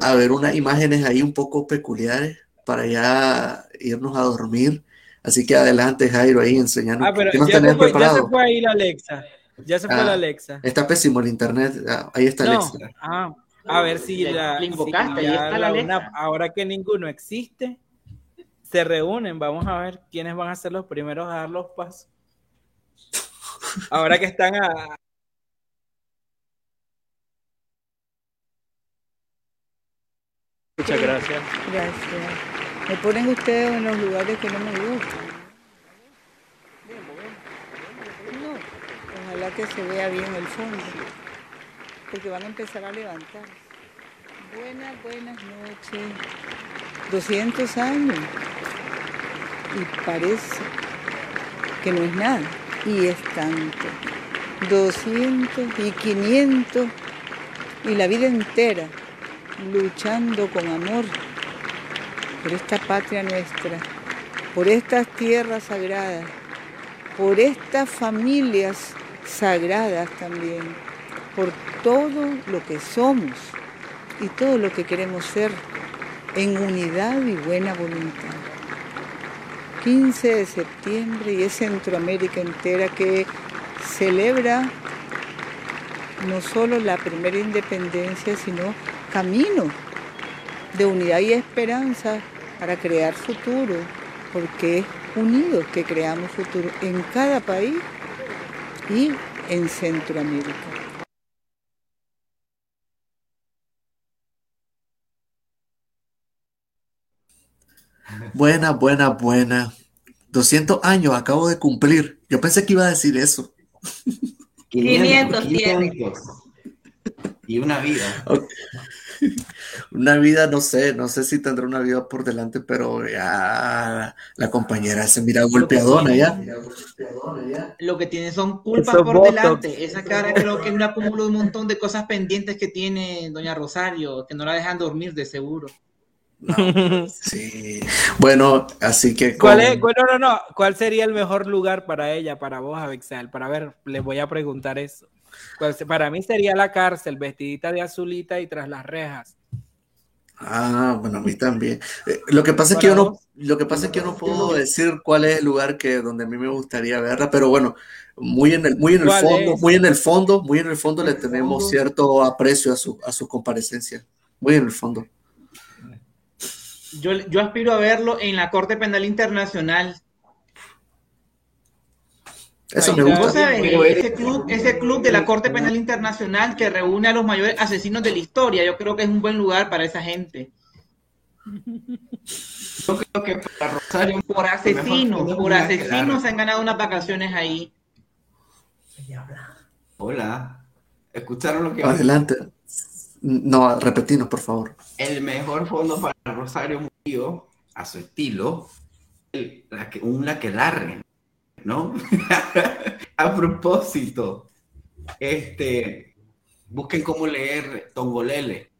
a, ver unas imágenes ahí un poco peculiares para ya irnos a dormir. Así que adelante, Jairo, ahí enseñando. Ah, pero ya, se fue, ya, se fue, ahí la Alexa. Ya se fue la ah, Alexa. Está pésimo el internet. Ah, ahí está Alexa. Ah, a ver si la, invocaste, está la, ahora que ninguno existe, se reúnen. Vamos a ver quiénes van a ser los primeros a dar los pasos. Ahora que están a, Muchas gracias. Gracias. Me ponen ustedes en los lugares que no me gustan. No, ojalá que se vea bien el fondo, porque van a empezar a levantar. Buenas, buenas noches. 200 años. Y parece que no es nada. Y es tanto. 200 y 500 y la vida entera luchando con amor por esta patria nuestra, por estas tierras sagradas, por estas familias sagradas también, por todo lo que somos y todo lo que queremos ser en unidad y buena voluntad. 15 de septiembre y es Centroamérica entera que celebra no solo la primera independencia, sino camino de unidad y esperanza para crear futuro, porque es unidos que creamos futuro en cada país y en Centroamérica. Buena, buena, buena. 200 años acabo de cumplir. Yo pensé que iba a decir eso. 500, 500 Y una vida. Una vida, no sé, no sé si tendrá una vida por delante, pero ya la compañera se mira golpeadona ya. Lo que tiene son culpas por delante. Esa cara creo que es un acúmulo de un montón de cosas pendientes que tiene doña Rosario, que no la dejan dormir de seguro. sí. Bueno, así que. ¿Cuál es? Bueno, no, no. ¿Cuál sería el mejor lugar para ella, para vos, Abixal? Para ver, les voy a preguntar eso. Para mí sería la cárcel, vestidita de azulita y tras las rejas. Ah, bueno, a mí también. Eh, lo que pasa es que yo no, lo que pasa es que yo no puedo decir cuál es el lugar que donde a mí me gustaría verla, pero bueno, muy en el, muy en el fondo, muy en el fondo, muy en el fondo le tenemos cierto aprecio a su, a su comparecencia. Muy en el fondo. Yo, yo aspiro a verlo en la Corte Penal Internacional. Eso me gusta. ese, club, ese club de la Corte Penal Internacional que reúne a los mayores asesinos de la historia, yo creo que es un buen lugar para esa gente. Yo creo que para Rosario, por asesinos, por asesinos se han ganado unas vacaciones ahí. Hola, ¿escucharon lo que Adelante. No, repetinos, por favor. El mejor fondo para Rosario Murillo, a su estilo, el, la que, un laquelarre, ¿no? a propósito, este, busquen cómo leer Tongolele.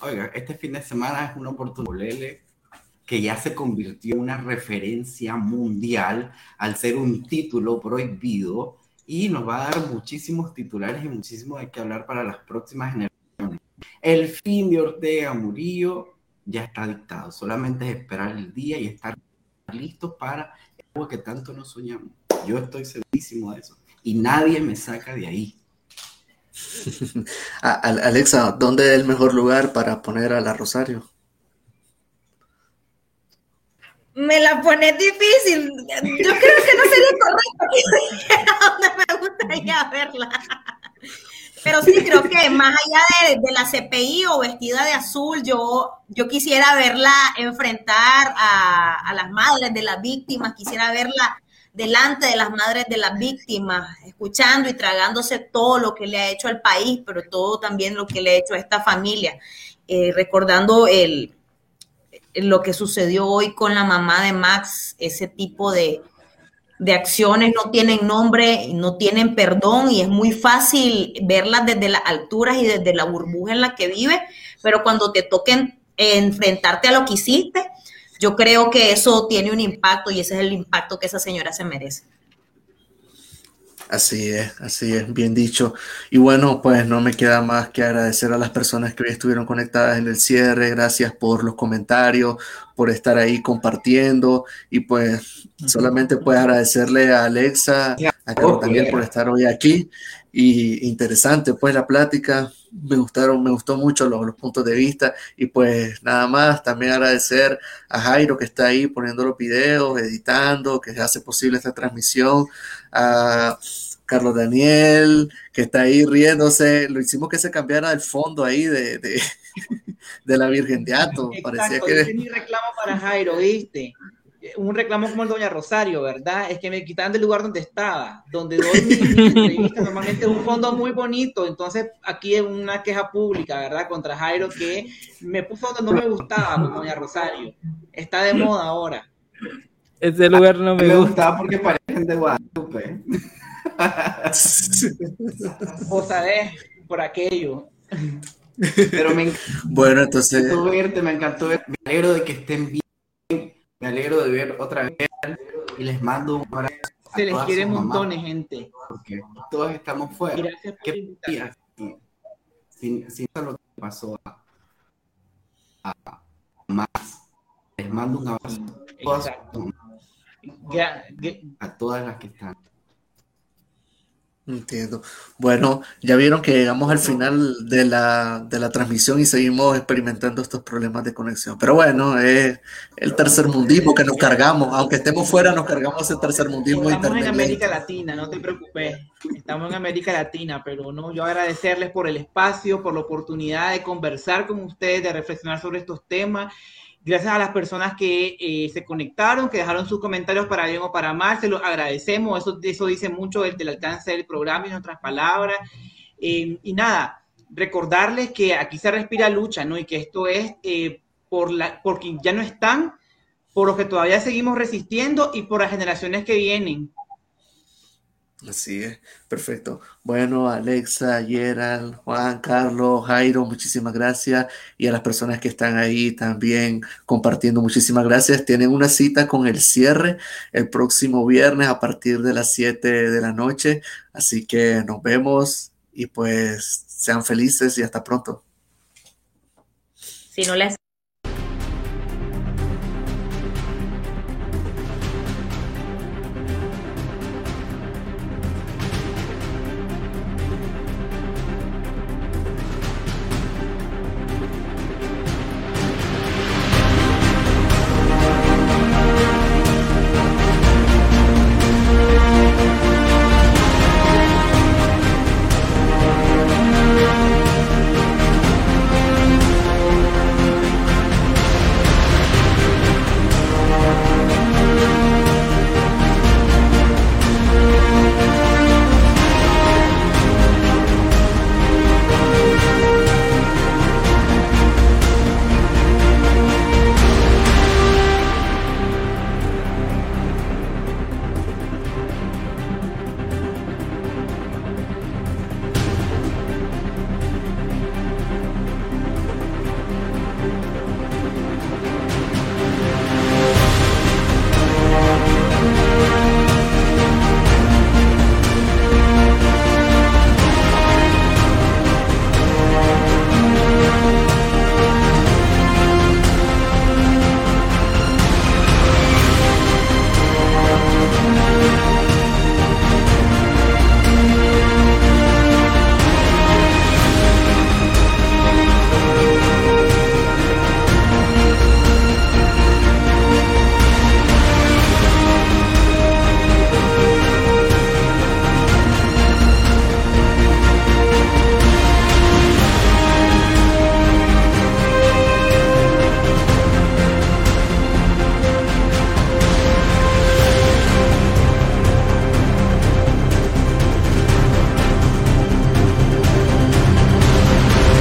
Oiga, este fin de semana es una oportunidad que ya se convirtió en una referencia mundial al ser un título prohibido y nos va a dar muchísimos titulares y muchísimo de qué hablar para las próximas generaciones. El fin de Ortega Murillo ya está dictado, solamente es esperar el día y estar listos para algo que tanto nos soñamos. Yo estoy segurísimo de eso y nadie me saca de ahí. Alexa, ¿dónde es el mejor lugar para poner a la Rosario? Me la pone difícil. Yo creo que no sería correcto que me gustaría verla. Pero sí creo que más allá de, la CPI o vestida de azul, yo, yo quisiera verla enfrentar a, a, las madres de las víctimas, quisiera verla delante de las madres de las víctimas, escuchando y tragándose todo lo que le ha hecho al país, pero todo también lo que le ha hecho a esta familia, eh, recordando el, lo que sucedió hoy con la mamá de Max, ese tipo de, acciones no tienen nombre, no tienen perdón y es muy fácil verlas desde las alturas y desde la burbuja en la que vive, pero cuando te toquen enfrentarte a lo que hiciste, yo creo que eso tiene un impacto y ese es el impacto que esa señora se merece. Así es, así es, bien dicho. Y bueno, pues no me queda más que agradecer a las personas que hoy estuvieron conectadas en el cierre. Gracias por los comentarios, por estar ahí compartiendo. Y pues solamente pues agradecerle a Alexa, a Carlos también por estar hoy aquí. Y interesante pues la plática. Me gustaron, me gustó mucho los, los puntos de vista. Y pues nada más, también agradecer a Jairo que está ahí poniendo los videos, editando, que hace posible esta transmisión a Carlos Daniel, que está ahí riéndose. Lo hicimos que se cambiara el fondo ahí de, de, la Virgen de Ato. Parecía que... es mi reclamo para Jairo, ¿viste? Un reclamo como el Doña Rosario, ¿verdad? Es que me quitaron del lugar donde estaba, donde doy mi, Normalmente es un fondo muy bonito, entonces aquí es una queja pública, ¿verdad? Contra Jairo que me puso donde no me gustaba, Doña Rosario. Está de moda ahora. Ese lugar no me, me gustaba porque parecen de Guadalupe. Vos sabés, por aquello. Pero me bueno, entonces... encantó verte, me encantó verte. Me alegro de que estén bien. Me alegro de ver otra vez. Y les mando un abrazo. Se les quiere montones, gente. Porque todos estamos fuera. Gracias por ¿Qué sin, sin, lo que pasó a, a, más. Les mando un abrazo. Exacto a todas las que están. Entiendo. Bueno, ya vieron que llegamos al final de la, de la transmisión y seguimos experimentando estos problemas de conexión. Pero bueno, es el tercer mundismo que nos cargamos. Aunque estemos fuera, nos cargamos el tercer mundismo. Estamos en América Latina, no te preocupes. Estamos en América Latina, pero no, yo agradecerles por el espacio, por la oportunidad de conversar con ustedes, de reflexionar sobre estos temas Gracias a las personas que eh, se conectaron, que dejaron sus comentarios para bien o para mal, se los agradecemos. Eso, eso dice mucho del, del alcance del programa y nuestras palabras. Eh, y nada, recordarles que aquí se respira lucha, ¿no? Y que esto es eh, por, la, por quien ya no están, por los que todavía seguimos resistiendo y por las generaciones que vienen. Así es, perfecto. Bueno, Alexa, Gerald, Juan, Carlos, Jairo, muchísimas gracias. Y a las personas que están ahí también compartiendo, muchísimas gracias. Tienen una cita con el cierre el próximo viernes a partir de las 7 de la noche. Así que nos vemos y pues sean felices y hasta pronto. Si no les